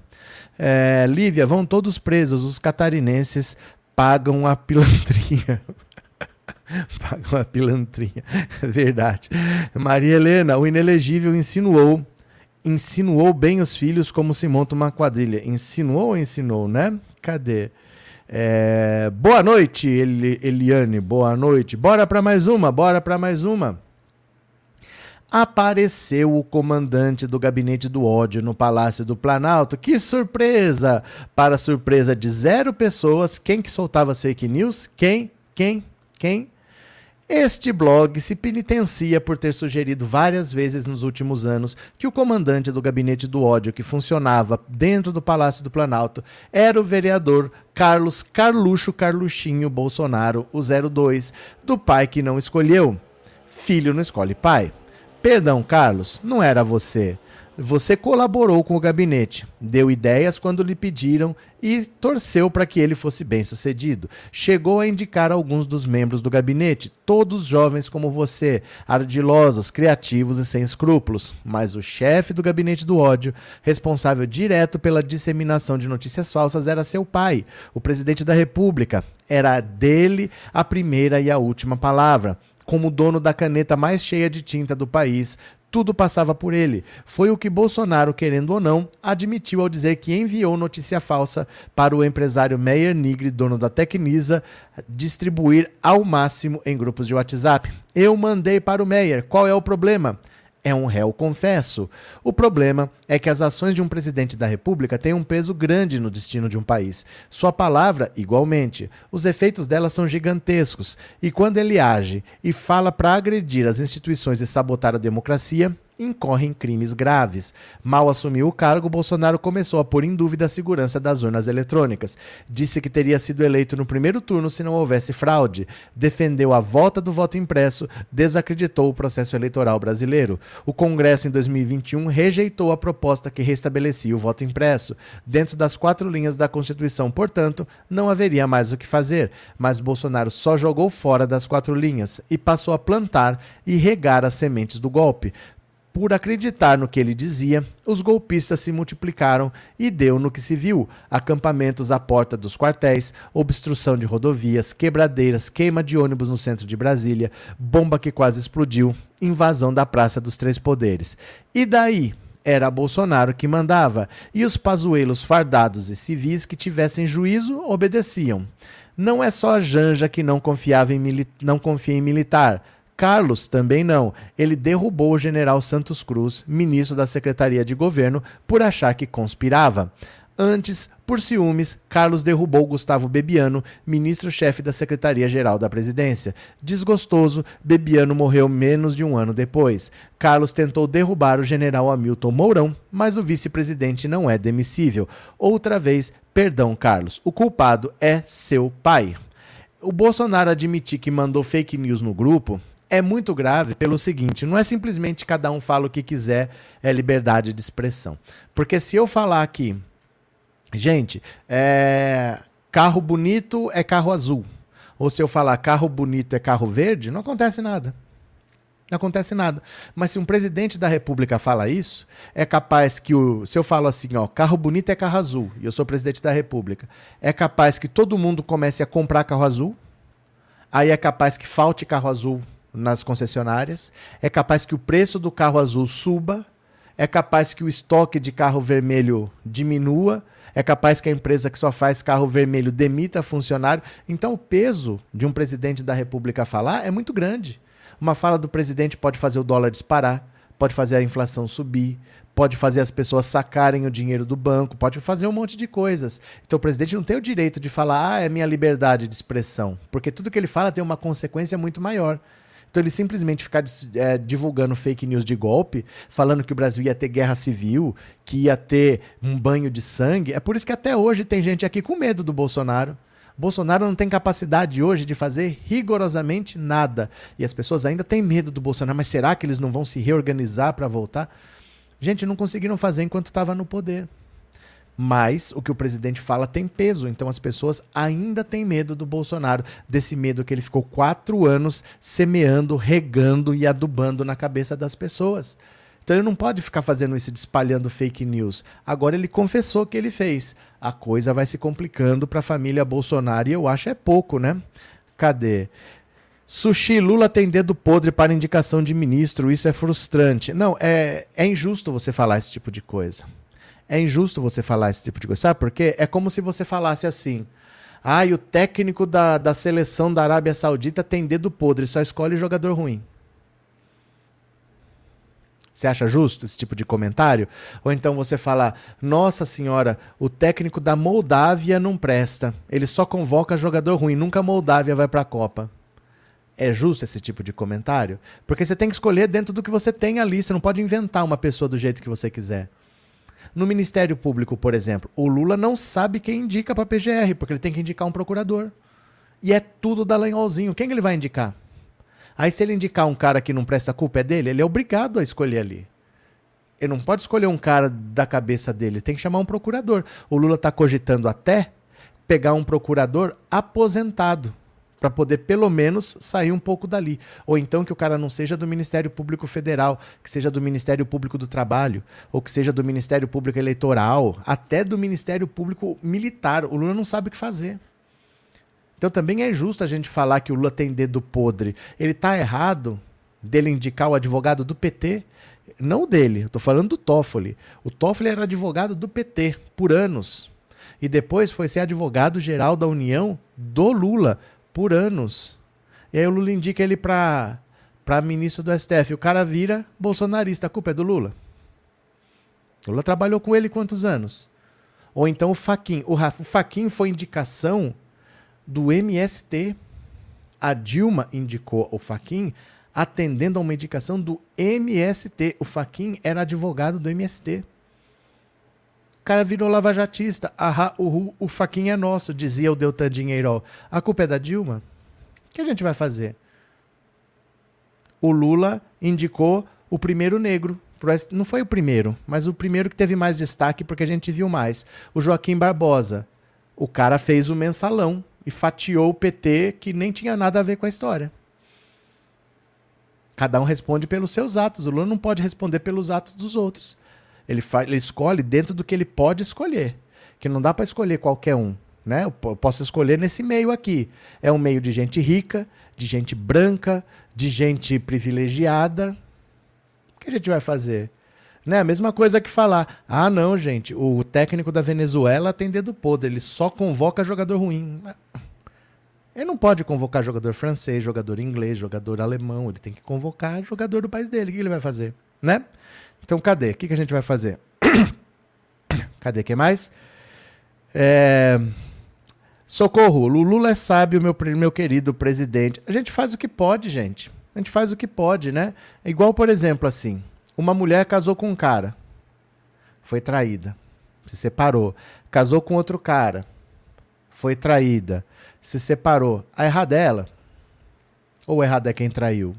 É, Lívia, vão todos presos. Os catarinenses pagam a pilantrinha. *laughs* pagam a pilantrinha. *laughs* Verdade. Maria Helena, o inelegível insinuou insinuou bem os filhos como se monta uma quadrilha. Insinuou ou ensinou, né? Cadê? É, boa noite, Eli, Eliane. Boa noite. Bora para mais uma, bora para mais uma. Apareceu o comandante do gabinete do ódio no Palácio do Planalto. Que surpresa! Para surpresa de zero pessoas, quem que soltava fake news? Quem? Quem? Quem? Este blog se penitencia por ter sugerido várias vezes nos últimos anos que o comandante do gabinete do ódio que funcionava dentro do Palácio do Planalto era o vereador Carlos Carluxo Carluxinho Bolsonaro, o 02, do pai que não escolheu. Filho não escolhe pai. Perdão, Carlos, não era você. Você colaborou com o gabinete, deu ideias quando lhe pediram e torceu para que ele fosse bem sucedido. Chegou a indicar alguns dos membros do gabinete, todos jovens como você, ardilosos, criativos e sem escrúpulos. Mas o chefe do gabinete do ódio, responsável direto pela disseminação de notícias falsas, era seu pai, o presidente da República. Era dele a primeira e a última palavra como dono da caneta mais cheia de tinta do país, tudo passava por ele. Foi o que Bolsonaro, querendo ou não, admitiu ao dizer que enviou notícia falsa para o empresário Meyer Nigri, dono da Tecnisa, distribuir ao máximo em grupos de WhatsApp. Eu mandei para o Meyer. Qual é o problema? É um réu confesso. O problema é que as ações de um presidente da República têm um peso grande no destino de um país. Sua palavra, igualmente. Os efeitos dela são gigantescos. E quando ele age e fala para agredir as instituições e sabotar a democracia, incorre em crimes graves. Mal assumiu o cargo, Bolsonaro começou a pôr em dúvida a segurança das urnas eletrônicas. Disse que teria sido eleito no primeiro turno se não houvesse fraude. Defendeu a volta do voto impresso, desacreditou o processo eleitoral brasileiro. O Congresso, em 2021, rejeitou a proposta que restabelecia o voto impresso. Dentro das quatro linhas da Constituição, portanto, não haveria mais o que fazer. Mas Bolsonaro só jogou fora das quatro linhas e passou a plantar e regar as sementes do golpe. Por acreditar no que ele dizia, os golpistas se multiplicaram e deu no que se viu: acampamentos à porta dos quartéis, obstrução de rodovias, quebradeiras, queima de ônibus no centro de Brasília, bomba que quase explodiu, invasão da Praça dos Três Poderes. E daí? Era Bolsonaro que mandava, e os pazuelos fardados e civis que tivessem juízo obedeciam. Não é só a Janja que não confiava em não confia em militar. Carlos também não. Ele derrubou o general Santos Cruz, ministro da Secretaria de Governo, por achar que conspirava. Antes, por ciúmes, Carlos derrubou Gustavo Bebiano, ministro-chefe da Secretaria-Geral da Presidência. Desgostoso, Bebiano morreu menos de um ano depois. Carlos tentou derrubar o general Hamilton Mourão, mas o vice-presidente não é demissível. Outra vez, perdão, Carlos, o culpado é seu pai. O Bolsonaro admitir que mandou fake news no grupo é muito grave pelo seguinte: não é simplesmente cada um fala o que quiser, é liberdade de expressão. Porque se eu falar aqui, gente, é, carro bonito é carro azul, ou se eu falar carro bonito é carro verde, não acontece nada. Não acontece nada. Mas se um presidente da república fala isso, é capaz que o. Se eu falo assim, ó, carro bonito é carro azul, e eu sou presidente da república, é capaz que todo mundo comece a comprar carro azul. Aí é capaz que falte carro azul nas concessionárias, é capaz que o preço do carro azul suba, é capaz que o estoque de carro vermelho diminua, é capaz que a empresa que só faz carro vermelho demita funcionário. Então, o peso de um presidente da República falar é muito grande. Uma fala do presidente pode fazer o dólar disparar, pode fazer a inflação subir, pode fazer as pessoas sacarem o dinheiro do banco, pode fazer um monte de coisas. Então, o presidente não tem o direito de falar, ah, é minha liberdade de expressão, porque tudo que ele fala tem uma consequência muito maior. Então ele simplesmente ficar é, divulgando fake news de golpe, falando que o Brasil ia ter guerra civil, que ia ter um banho de sangue. É por isso que até hoje tem gente aqui com medo do Bolsonaro. Bolsonaro não tem capacidade hoje de fazer rigorosamente nada. E as pessoas ainda têm medo do Bolsonaro. Mas será que eles não vão se reorganizar para voltar? Gente, não conseguiram fazer enquanto estava no poder. Mas o que o presidente fala tem peso, então as pessoas ainda têm medo do Bolsonaro, desse medo que ele ficou quatro anos semeando, regando e adubando na cabeça das pessoas. Então ele não pode ficar fazendo isso, espalhando fake news. Agora ele confessou que ele fez. A coisa vai se complicando para a família Bolsonaro e eu acho é pouco, né? Cadê? Sushi, Lula tem dedo podre para indicação de ministro, isso é frustrante. Não, é, é injusto você falar esse tipo de coisa. É injusto você falar esse tipo de coisa. Sabe por quê? É como se você falasse assim: Ah, e o técnico da, da seleção da Arábia Saudita tem dedo podre, só escolhe jogador ruim. Você acha justo esse tipo de comentário? Ou então você fala: Nossa senhora, o técnico da Moldávia não presta. Ele só convoca jogador ruim, nunca a Moldávia vai para a Copa. É justo esse tipo de comentário? Porque você tem que escolher dentro do que você tem ali. Você não pode inventar uma pessoa do jeito que você quiser. No Ministério Público, por exemplo, o Lula não sabe quem indica para a PGR, porque ele tem que indicar um procurador. E é tudo Dallagnolzinho. Quem ele vai indicar? Aí, se ele indicar um cara que não presta culpa é dele, ele é obrigado a escolher ali. Ele não pode escolher um cara da cabeça dele, tem que chamar um procurador. O Lula está cogitando até pegar um procurador aposentado para poder pelo menos sair um pouco dali. Ou então que o cara não seja do Ministério Público Federal, que seja do Ministério Público do Trabalho, ou que seja do Ministério Público Eleitoral, até do Ministério Público Militar. O Lula não sabe o que fazer. Então também é justo a gente falar que o Lula tem dedo podre. Ele está errado dele indicar o advogado do PT, não dele, tô falando do Toffoli. O Toffoli era advogado do PT por anos. E depois foi ser advogado geral da União do Lula por anos. E aí o Lula indica ele para para ministro do STF. O cara vira bolsonarista. A culpa é do Lula. O Lula trabalhou com ele quantos anos? Ou então o Faquin. O, o Faquin foi indicação do MST. A Dilma indicou o Faquin atendendo a uma indicação do MST. O Faquin era advogado do MST. O cara virou lavajatista. Ahá, o, o Faquin é nosso, dizia o Deltan Dinheiro. A culpa é da Dilma? O que a gente vai fazer? O Lula indicou o primeiro negro. Não foi o primeiro, mas o primeiro que teve mais destaque porque a gente viu mais. O Joaquim Barbosa. O cara fez o mensalão e fatiou o PT que nem tinha nada a ver com a história. Cada um responde pelos seus atos. O Lula não pode responder pelos atos dos outros. Ele, ele escolhe dentro do que ele pode escolher. Que não dá para escolher qualquer um. Né? Eu posso escolher nesse meio aqui. É um meio de gente rica, de gente branca, de gente privilegiada. O que a gente vai fazer? Né? A mesma coisa que falar: ah, não, gente, o técnico da Venezuela tem dedo podre, ele só convoca jogador ruim. Ele não pode convocar jogador francês, jogador inglês, jogador alemão, ele tem que convocar jogador do país dele. O que ele vai fazer? Né? Então, cadê? O que, que a gente vai fazer? *coughs* cadê? que mais? É... Socorro, Lula é sábio, meu, meu querido presidente. A gente faz o que pode, gente. A gente faz o que pode, né? Igual, por exemplo, assim. Uma mulher casou com um cara, foi traída, se separou. Casou com outro cara, foi traída, se separou. A errada é ela? Ou errada é quem traiu?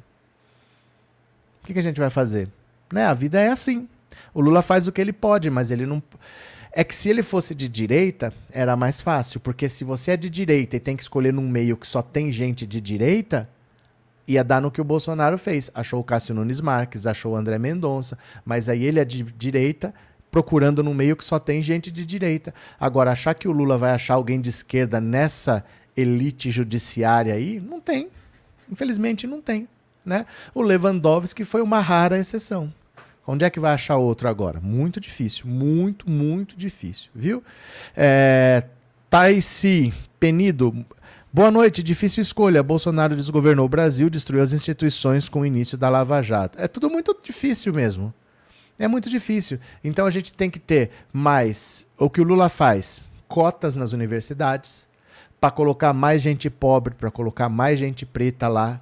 O que, que a gente vai fazer? Né? A vida é assim. O Lula faz o que ele pode, mas ele não. É que se ele fosse de direita, era mais fácil, porque se você é de direita e tem que escolher num meio que só tem gente de direita, ia dar no que o Bolsonaro fez. Achou o Cássio Nunes Marques, achou o André Mendonça, mas aí ele é de direita, procurando no meio que só tem gente de direita. Agora, achar que o Lula vai achar alguém de esquerda nessa elite judiciária aí, não tem. Infelizmente, não tem. Né? O Lewandowski foi uma rara exceção. Onde é que vai achar outro agora? Muito difícil, muito, muito difícil, viu? É, Taisi Penido, Boa noite, difícil escolha. Bolsonaro desgovernou o Brasil, destruiu as instituições com o início da Lava Jato. É tudo muito difícil mesmo. É muito difícil. Então a gente tem que ter mais. O que o Lula faz? Cotas nas universidades, para colocar mais gente pobre, para colocar mais gente preta lá,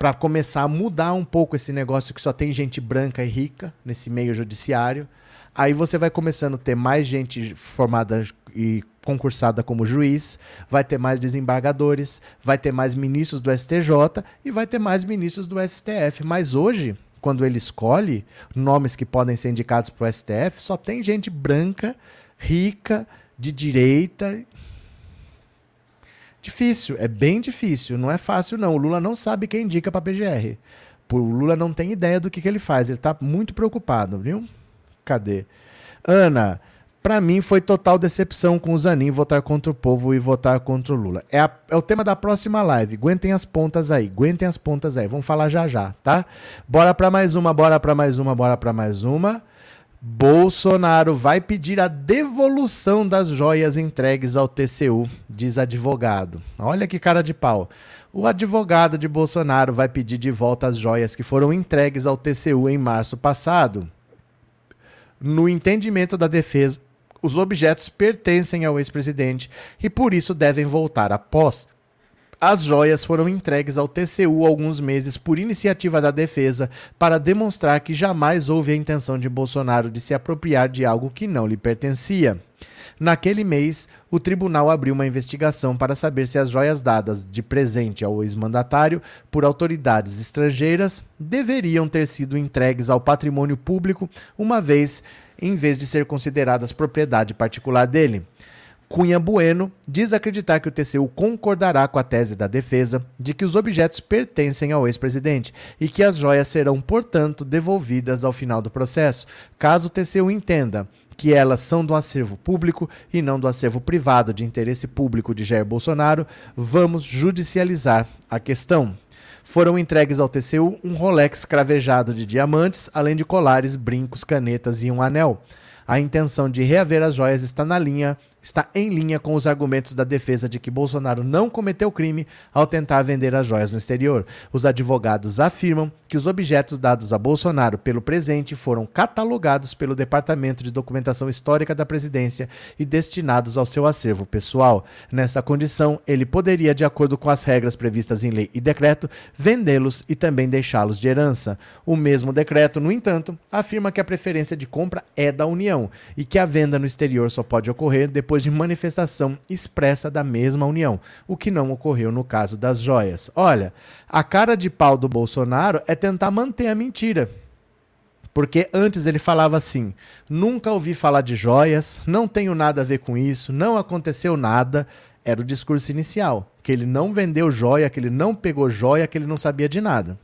para começar a mudar um pouco esse negócio que só tem gente branca e rica nesse meio judiciário. Aí você vai começando a ter mais gente formada e concursada como juiz, vai ter mais desembargadores, vai ter mais ministros do STJ e vai ter mais ministros do STF. Mas hoje, quando ele escolhe nomes que podem ser indicados para o STF, só tem gente branca, rica, de direita. Difícil, é bem difícil, não é fácil não. O Lula não sabe quem indica para PGR. O Lula não tem ideia do que, que ele faz, ele está muito preocupado, viu? Cadê? Ana, para mim foi total decepção com o Zanin votar contra o povo e votar contra o Lula. É, a, é, o tema da próxima live. Aguentem as pontas aí, aguentem as pontas aí. Vamos falar já já, tá? Bora para mais uma, bora para mais uma, bora para mais uma. Bolsonaro vai pedir a devolução das joias entregues ao TCU, diz advogado. Olha que cara de pau. O advogado de Bolsonaro vai pedir de volta as joias que foram entregues ao TCU em março passado. No entendimento da defesa, os objetos pertencem ao ex-presidente e por isso devem voltar à posse. As joias foram entregues ao TCU alguns meses por iniciativa da defesa para demonstrar que jamais houve a intenção de Bolsonaro de se apropriar de algo que não lhe pertencia. Naquele mês, o tribunal abriu uma investigação para saber se as joias dadas de presente ao ex-mandatário por autoridades estrangeiras deveriam ter sido entregues ao patrimônio público, uma vez em vez de ser consideradas propriedade particular dele. Cunha Bueno diz acreditar que o TCU concordará com a tese da defesa de que os objetos pertencem ao ex-presidente e que as joias serão, portanto, devolvidas ao final do processo, caso o TCU entenda que elas são do acervo público e não do acervo privado de interesse público de Jair Bolsonaro, vamos judicializar a questão. Foram entregues ao TCU um Rolex cravejado de diamantes, além de colares, brincos, canetas e um anel. A intenção de reaver as joias está na linha está em linha com os argumentos da defesa de que Bolsonaro não cometeu crime ao tentar vender as joias no exterior. Os advogados afirmam que os objetos dados a Bolsonaro pelo presente foram catalogados pelo Departamento de Documentação Histórica da Presidência e destinados ao seu acervo pessoal. Nessa condição, ele poderia, de acordo com as regras previstas em lei e decreto, vendê-los e também deixá-los de herança. O mesmo decreto, no entanto, afirma que a preferência de compra é da União e que a venda no exterior só pode ocorrer depois depois de manifestação expressa da mesma união, o que não ocorreu no caso das joias. Olha, a cara de pau do Bolsonaro é tentar manter a mentira. Porque antes ele falava assim: nunca ouvi falar de joias, não tenho nada a ver com isso, não aconteceu nada. Era o discurso inicial, que ele não vendeu joia, que ele não pegou joia, que ele não sabia de nada.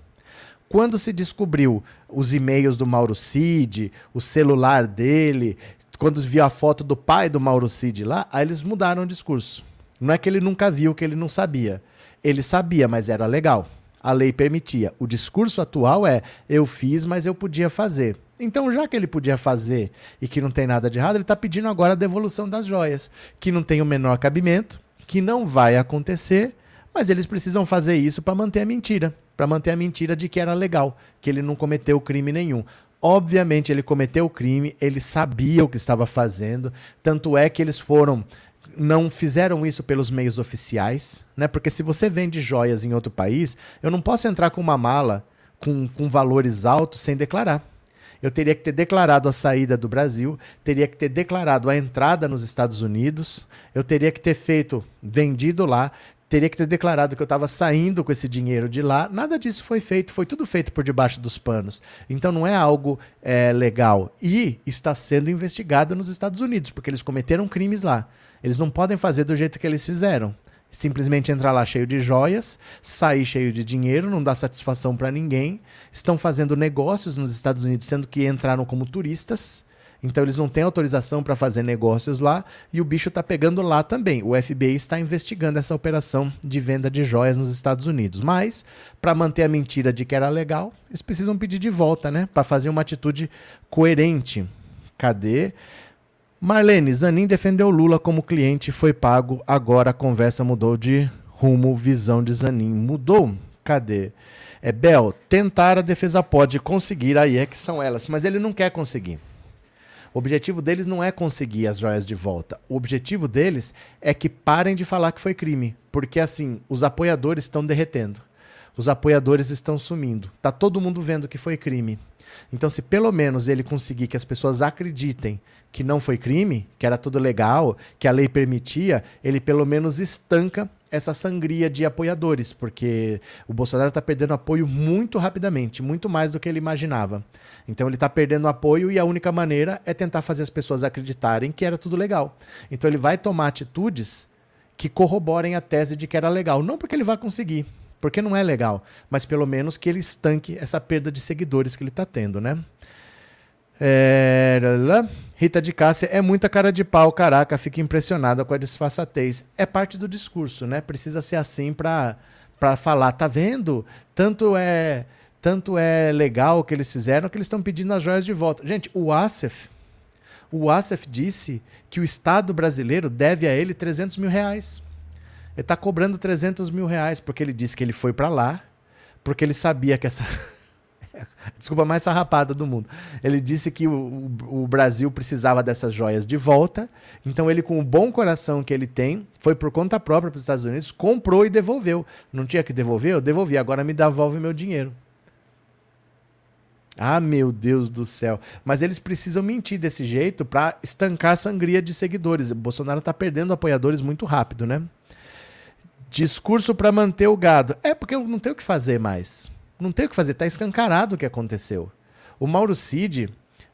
Quando se descobriu os e-mails do Mauro Cid, o celular dele, quando viu a foto do pai do Mauro Cid lá, aí eles mudaram o discurso. Não é que ele nunca viu, que ele não sabia. Ele sabia, mas era legal. A lei permitia. O discurso atual é: eu fiz, mas eu podia fazer. Então, já que ele podia fazer e que não tem nada de errado, ele está pedindo agora a devolução das joias, que não tem o menor cabimento, que não vai acontecer, mas eles precisam fazer isso para manter a mentira para manter a mentira de que era legal, que ele não cometeu crime nenhum. Obviamente ele cometeu o crime, ele sabia o que estava fazendo, tanto é que eles foram não fizeram isso pelos meios oficiais, né? Porque se você vende joias em outro país, eu não posso entrar com uma mala com, com valores altos sem declarar. Eu teria que ter declarado a saída do Brasil, teria que ter declarado a entrada nos Estados Unidos, eu teria que ter feito vendido lá, teria que ter declarado que eu estava saindo com esse dinheiro de lá. Nada disso foi feito, foi tudo feito por debaixo dos panos. Então não é algo é, legal. E está sendo investigado nos Estados Unidos, porque eles cometeram crimes lá. Eles não podem fazer do jeito que eles fizeram. Simplesmente entrar lá cheio de joias, sair cheio de dinheiro, não dá satisfação para ninguém. Estão fazendo negócios nos Estados Unidos, sendo que entraram como turistas então eles não têm autorização para fazer negócios lá e o bicho está pegando lá também. O FBI está investigando essa operação de venda de joias nos Estados Unidos. Mas, para manter a mentira de que era legal, eles precisam pedir de volta, né? Para fazer uma atitude coerente. Cadê? Marlene, Zanin defendeu Lula como cliente, foi pago, agora a conversa mudou de rumo, visão de Zanin. Mudou? Cadê? É Bel, tentar a defesa pode conseguir, aí é que são elas, mas ele não quer conseguir. O objetivo deles não é conseguir as joias de volta. O objetivo deles é que parem de falar que foi crime. Porque assim, os apoiadores estão derretendo. Os apoiadores estão sumindo. Tá todo mundo vendo que foi crime. Então, se pelo menos ele conseguir que as pessoas acreditem que não foi crime, que era tudo legal, que a lei permitia, ele pelo menos estanca essa sangria de apoiadores, porque o Bolsonaro está perdendo apoio muito rapidamente, muito mais do que ele imaginava. Então ele está perdendo apoio e a única maneira é tentar fazer as pessoas acreditarem que era tudo legal. Então ele vai tomar atitudes que corroborem a tese de que era legal, não porque ele vai conseguir, porque não é legal, mas pelo menos que ele estanque essa perda de seguidores que ele está tendo, né? É... Rita de Cássia é muita cara de pau, caraca, fica impressionada com a disfarçatez. É parte do discurso, né? Precisa ser assim para para falar, tá vendo? Tanto é Tanto é legal o que eles fizeram que eles estão pedindo as joias de volta. Gente, o Asif, o Asif disse que o Estado brasileiro deve a ele 300 mil reais. Ele está cobrando 300 mil reais porque ele disse que ele foi para lá, porque ele sabia que essa *laughs* Desculpa, mais farrapada do mundo. Ele disse que o, o, Brasil precisava dessas joias de volta. Então, ele, com o bom coração que ele tem, foi por conta própria para os Estados Unidos, comprou e devolveu. Não tinha que devolver? Eu devolvi. Agora me devolve meu dinheiro. Ah, meu Deus do céu. Mas eles precisam mentir desse jeito para estancar a sangria de seguidores. O Bolsonaro está perdendo apoiadores muito rápido, né? Discurso para manter o gado. É porque não tenho o que fazer mais. Não tem o que fazer, está escancarado o que aconteceu. O Mauro Cid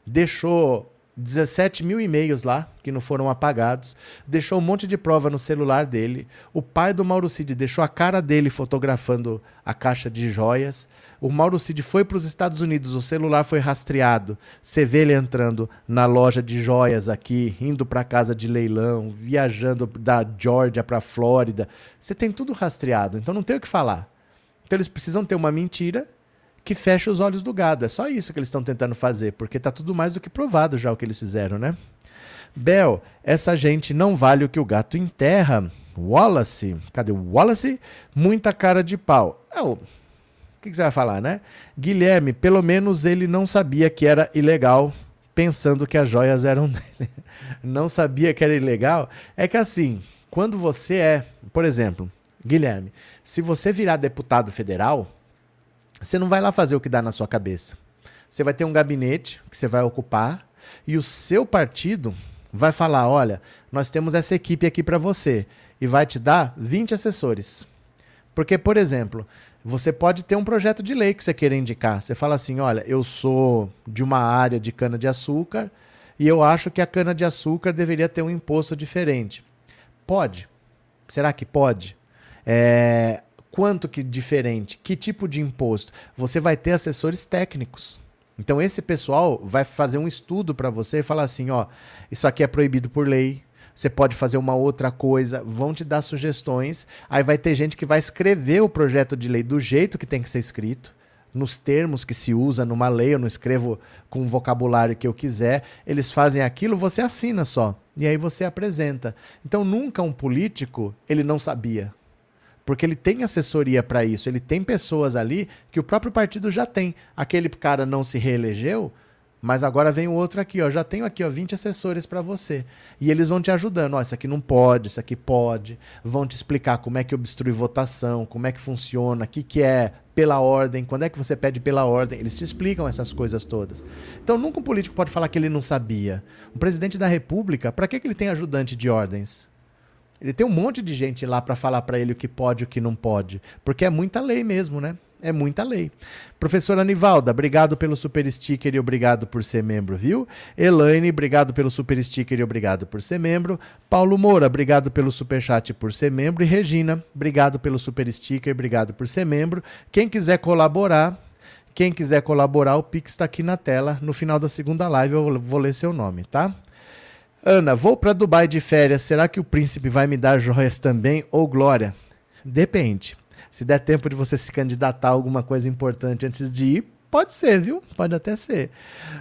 deixou 17 mil e-mails lá que não foram apagados, deixou um monte de prova no celular dele. O pai do Mauro Cid deixou a cara dele fotografando a caixa de joias. O Mauro Cid foi para os Estados Unidos, o celular foi rastreado. Você vê ele entrando na loja de joias aqui, indo para casa de leilão, viajando da Georgia para Flórida. Você tem tudo rastreado, então não tem o que falar. Então eles precisam ter uma mentira que feche os olhos do gado. É só isso que eles estão tentando fazer, porque está tudo mais do que provado já o que eles fizeram, né? Bel, essa gente não vale o que o gato enterra. Wallace, cadê o Wallace? Muita cara de pau. É o que, que você vai falar, né? Guilherme, pelo menos ele não sabia que era ilegal, pensando que as joias eram *laughs* dele. não sabia que era ilegal. É que assim, quando você é, por exemplo, Guilherme, se você virar deputado federal, você não vai lá fazer o que dá na sua cabeça. Você vai ter um gabinete que você vai ocupar e o seu partido vai falar: olha, nós temos essa equipe aqui para você e vai te dar 20 assessores. Porque, por exemplo, você pode ter um projeto de lei que você queira indicar. Você fala assim: olha, eu sou de uma área de cana-de-açúcar e eu acho que a cana-de-açúcar deveria ter um imposto diferente. Pode. Será que pode? É, quanto que diferente? Que tipo de imposto? Você vai ter assessores técnicos. Então esse pessoal vai fazer um estudo para você e falar assim, ó, isso aqui é proibido por lei. Você pode fazer uma outra coisa, vão te dar sugestões. Aí vai ter gente que vai escrever o projeto de lei do jeito que tem que ser escrito, nos termos que se usa numa lei. Eu não escrevo com o vocabulário que eu quiser. Eles fazem aquilo, você assina só. E aí você apresenta. Então nunca um político ele não sabia. Porque ele tem assessoria para isso, ele tem pessoas ali que o próprio partido já tem. Aquele cara não se reelegeu, mas agora vem o outro aqui, ó, já tenho aqui, ó, 20 assessores para você. E eles vão te ajudando, ó, isso aqui não pode, isso aqui pode. Vão te explicar como é que obstrui votação, como é que funciona, o que que é pela ordem, quando é que você pede pela ordem. Eles te explicam essas coisas todas. Então nunca um político pode falar que ele não sabia. Um presidente da República, para que que ele tem ajudante de ordens? Ele tem um monte de gente lá para falar para ele o que pode e o que não pode. Porque é muita lei mesmo, né? É muita lei. Professora Anivalda, obrigado pelo super sticker e obrigado por ser membro, viu? Elaine, obrigado pelo super sticker e obrigado por ser membro. Paulo Moura, obrigado pelo super chat por ser membro. E Regina, obrigado pelo super sticker, obrigado por ser membro. Quem quiser colaborar, quem quiser colaborar, o Pix está aqui na tela. No final da segunda live eu vou ler seu nome, tá? Ana, vou para Dubai de férias. Será que o príncipe vai me dar joias também ou glória? Depende. Se der tempo de você se candidatar a alguma coisa importante antes de ir, pode ser, viu? Pode até ser.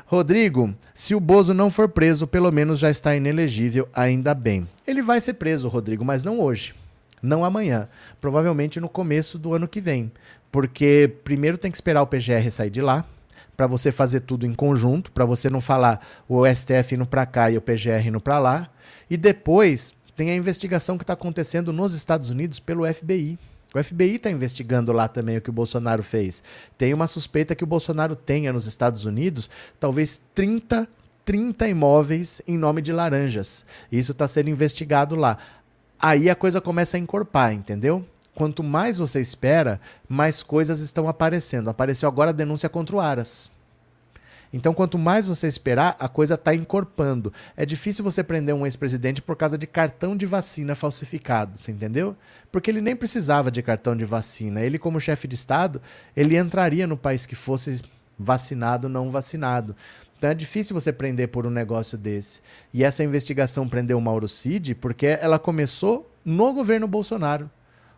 Rodrigo, se o Bozo não for preso, pelo menos já está inelegível, ainda bem. Ele vai ser preso, Rodrigo, mas não hoje. Não amanhã. Provavelmente no começo do ano que vem. Porque primeiro tem que esperar o PGR sair de lá para você fazer tudo em conjunto, para você não falar o STF indo para cá e o PGR indo para lá. E depois tem a investigação que está acontecendo nos Estados Unidos pelo FBI. O FBI está investigando lá também o que o Bolsonaro fez. Tem uma suspeita que o Bolsonaro tenha nos Estados Unidos talvez 30, 30 imóveis em nome de laranjas. Isso está sendo investigado lá. Aí a coisa começa a encorpar, entendeu? Quanto mais você espera, mais coisas estão aparecendo. Apareceu agora a denúncia contra o Aras. Então, quanto mais você esperar, a coisa está encorpando. É difícil você prender um ex-presidente por causa de cartão de vacina falsificado, você entendeu? Porque ele nem precisava de cartão de vacina. Ele, como chefe de Estado, ele entraria no país que fosse vacinado ou não vacinado. Então é difícil você prender por um negócio desse. E essa investigação prendeu o Mauro Cid porque ela começou no governo Bolsonaro.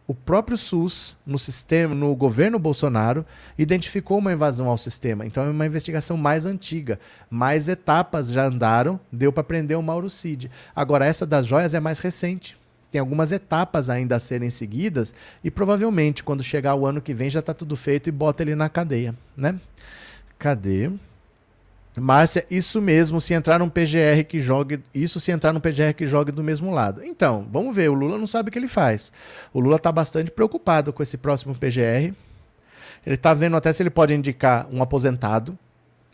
O próprio SUS, no sistema, no governo Bolsonaro, identificou uma invasão ao sistema. Então é uma investigação mais antiga. Mais etapas já andaram, deu para prender o Mauro Cid. Agora, essa das joias é mais recente. Tem algumas etapas ainda a serem seguidas e provavelmente quando chegar o ano que vem já está tudo feito e bota ele na cadeia, né? Cadê? Márcia, isso mesmo, se entrar num PGR que jogue. Isso se entrar num PGR que jogue do mesmo lado. Então, vamos ver, o Lula não sabe o que ele faz. O Lula está bastante preocupado com esse próximo PGR. Ele está vendo até se ele pode indicar um aposentado,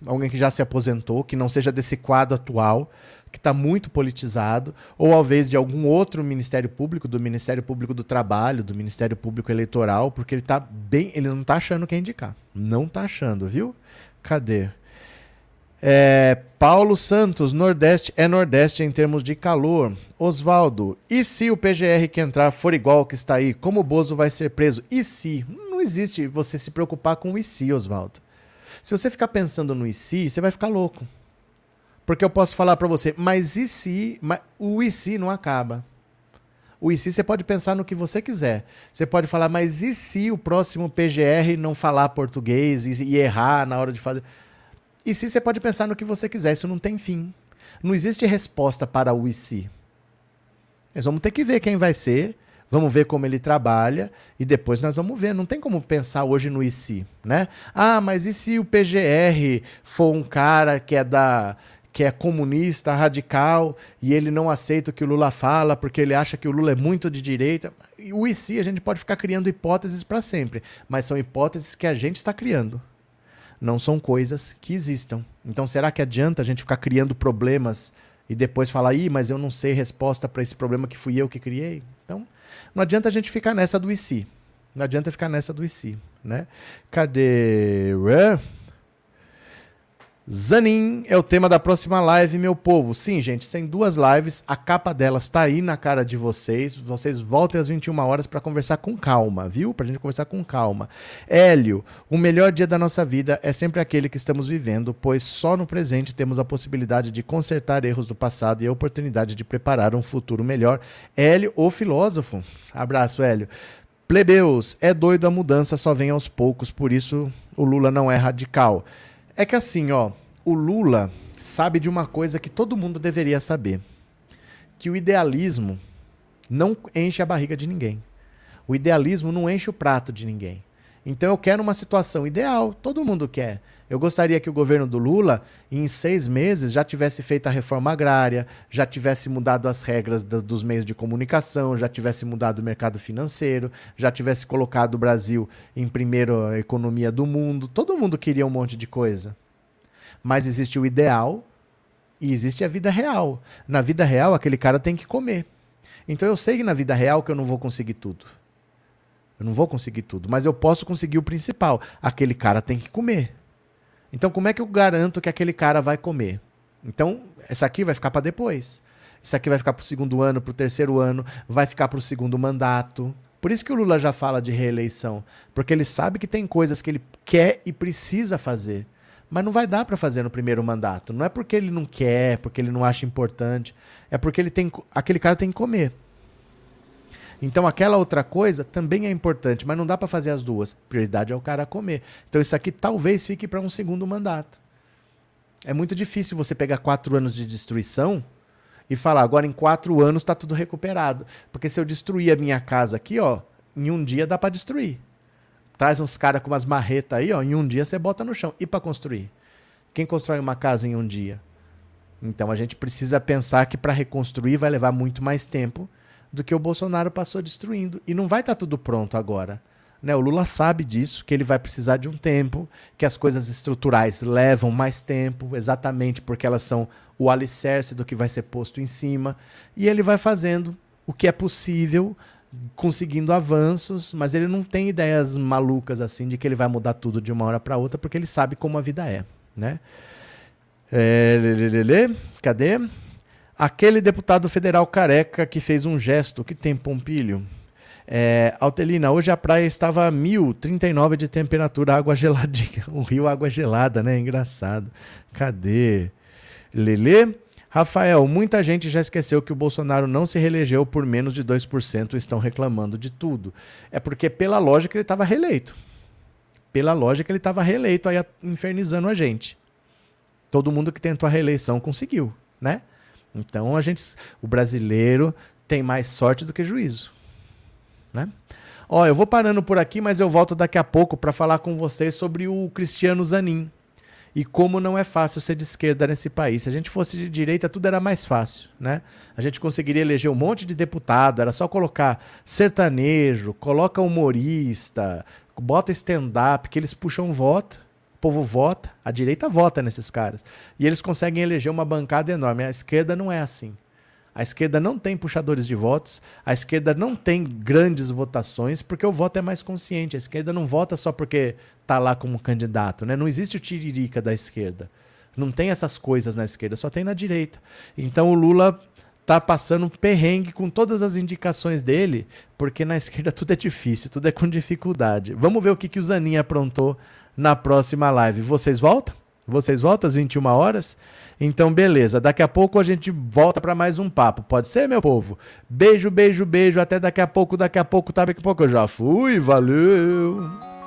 alguém que já se aposentou, que não seja desse quadro atual, que está muito politizado, ou invés de algum outro Ministério Público, do Ministério Público do Trabalho, do Ministério Público Eleitoral, porque ele tá bem. Ele não está achando quem indicar. Não está achando, viu? Cadê? É, Paulo Santos, Nordeste é Nordeste em termos de calor. Oswaldo, e se o PGR que entrar for igual ao que está aí, como o Bozo vai ser preso? E se? Não existe você se preocupar com o e se, Oswaldo. Se você ficar pensando no e se, você vai ficar louco. Porque eu posso falar para você, mas e se? Mas o e se não acaba. O e se você pode pensar no que você quiser. Você pode falar, mas e se o próximo PGR não falar português e, e errar na hora de fazer? E se você pode pensar no que você quiser, isso não tem fim. Não existe resposta para o e se. Nós vamos ter que ver quem vai ser, vamos ver como ele trabalha e depois nós vamos ver. Não tem como pensar hoje no e se, né? Ah, mas e se o PGR for um cara que é da que é comunista, radical, e ele não aceita o que o Lula fala porque ele acha que o Lula é muito de direita. O e se a gente pode ficar criando hipóteses para sempre, mas são hipóteses que a gente está criando não são coisas que existam. Então, será que adianta a gente ficar criando problemas e depois falar, ih, mas eu não sei resposta para esse problema que fui eu que criei? Então, não adianta a gente ficar nessa do IC. Não adianta ficar nessa do IC, né? Cadê? Zanin é o tema da próxima live, meu povo. Sim, gente, tem duas lives. A capa delas tá aí na cara de vocês. Vocês voltem às 21 horas para conversar com calma, viu? Pra gente conversar com calma. Hélio, o melhor dia da nossa vida é sempre aquele que estamos vivendo, pois só no presente temos a possibilidade de consertar erros do passado e a oportunidade de preparar um futuro melhor. Hélio, o filósofo. Abraço, Hélio. Plebeus, é doido a mudança, só vem aos poucos, por isso o Lula não é radical. É que assim, ó, o Lula sabe de uma coisa que todo mundo deveria saber: que o idealismo não enche a barriga de ninguém. O idealismo não enche o prato de ninguém. Então eu quero uma situação ideal, todo mundo quer. Eu gostaria que o governo do Lula, em seis meses, já tivesse feito a reforma agrária, já tivesse mudado as regras do, dos meios de comunicação, já tivesse mudado o mercado financeiro, já tivesse colocado o Brasil em primeira economia do mundo. Todo mundo queria um monte de coisa. Mas existe o ideal e existe a vida real. Na vida real, aquele cara tem que comer. Então eu sei que na vida real que eu não vou conseguir tudo. Eu não vou conseguir tudo, mas eu posso conseguir o principal. Aquele cara tem que comer. Então como é que eu garanto que aquele cara vai comer? Então, essa aqui vai ficar para depois. Isso aqui vai ficar para o segundo ano, para o terceiro ano, vai ficar para o segundo mandato. Por isso que o Lula já fala de reeleição, porque ele sabe que tem coisas que ele quer e precisa fazer. Mas não vai dar para fazer no primeiro mandato. Não é porque ele não quer, porque ele não acha importante. É porque ele tem, aquele cara tem que comer. Então aquela outra coisa também é importante, mas não dá para fazer as duas. Prioridade é o cara comer. Então isso aqui talvez fique para um segundo mandato. É muito difícil você pegar quatro anos de destruição e falar agora em quatro anos está tudo recuperado, porque se eu destruir a minha casa aqui, ó, em um dia dá para destruir. Traz uns caras com umas marretas aí, ó, em um dia você bota no chão. E para construir? Quem constrói uma casa em um dia? Então a gente precisa pensar que para reconstruir vai levar muito mais tempo do que o Bolsonaro passou destruindo. E não vai estar tá tudo pronto agora. Né? O Lula sabe disso, que ele vai precisar de um tempo, que as coisas estruturais levam mais tempo, exatamente porque elas são o alicerce do que vai ser posto em cima. E ele vai fazendo o que é possível conseguindo avanços, mas ele não tem ideias malucas assim de que ele vai mudar tudo de uma hora para outra, porque ele sabe como a vida é, né? É, lê, lê, lê, cadê? Aquele deputado federal careca que fez um gesto, que tem Pompilho? É, Altelina, hoje a praia estava a 1039 de temperatura, água geladinha. *laughs* O rio água gelada, né? Engraçado. Cadê? Lelê? Rafael, muita gente já esqueceu que o Bolsonaro não se reelegeu por menos de 2% e estão reclamando de tudo. É porque, pela lógica, ele estava reeleito. Pela lógica, ele estava reeleito, aí infernizando a gente. Todo mundo que tentou a reeleição conseguiu, né? Então a gente, o brasileiro tem mais sorte do que juízo, né? Ó, eu vou parando por aqui, mas eu volto daqui a pouco para falar com vocês sobre o Cristiano Zanin e como não é fácil ser de esquerda nesse país. Se a gente fosse de direita, tudo era mais fácil, né? A gente conseguiria eleger um monte de deputado, era só colocar sertanejo, coloca humorista, bota stand-up, que eles puxam voto. O povo vota, a direita vota nesses caras. E eles conseguem eleger uma bancada enorme. A esquerda não é assim. A esquerda não tem puxadores de votos, a esquerda não tem grandes votações, porque o voto é mais consciente. A esquerda não vota só porque está lá como candidato, né? Não existe o tiririca da esquerda. Não tem essas coisas na esquerda, só tem na direita. Então o Lula tá passando um perrengue com todas as indicações dele, porque na esquerda *laughs* tudo é difícil, tudo é com dificuldade. Vamos ver o que, que o Zanin aprontou na próxima live. Vocês voltam? Vocês voltam às 21 horas? Então, beleza. Daqui a pouco a gente volta para mais um papo. Pode ser, meu povo? Beijo, beijo, beijo. Até daqui a pouco. Daqui a pouco, tá? Daqui a pouco eu já fui. Valeu!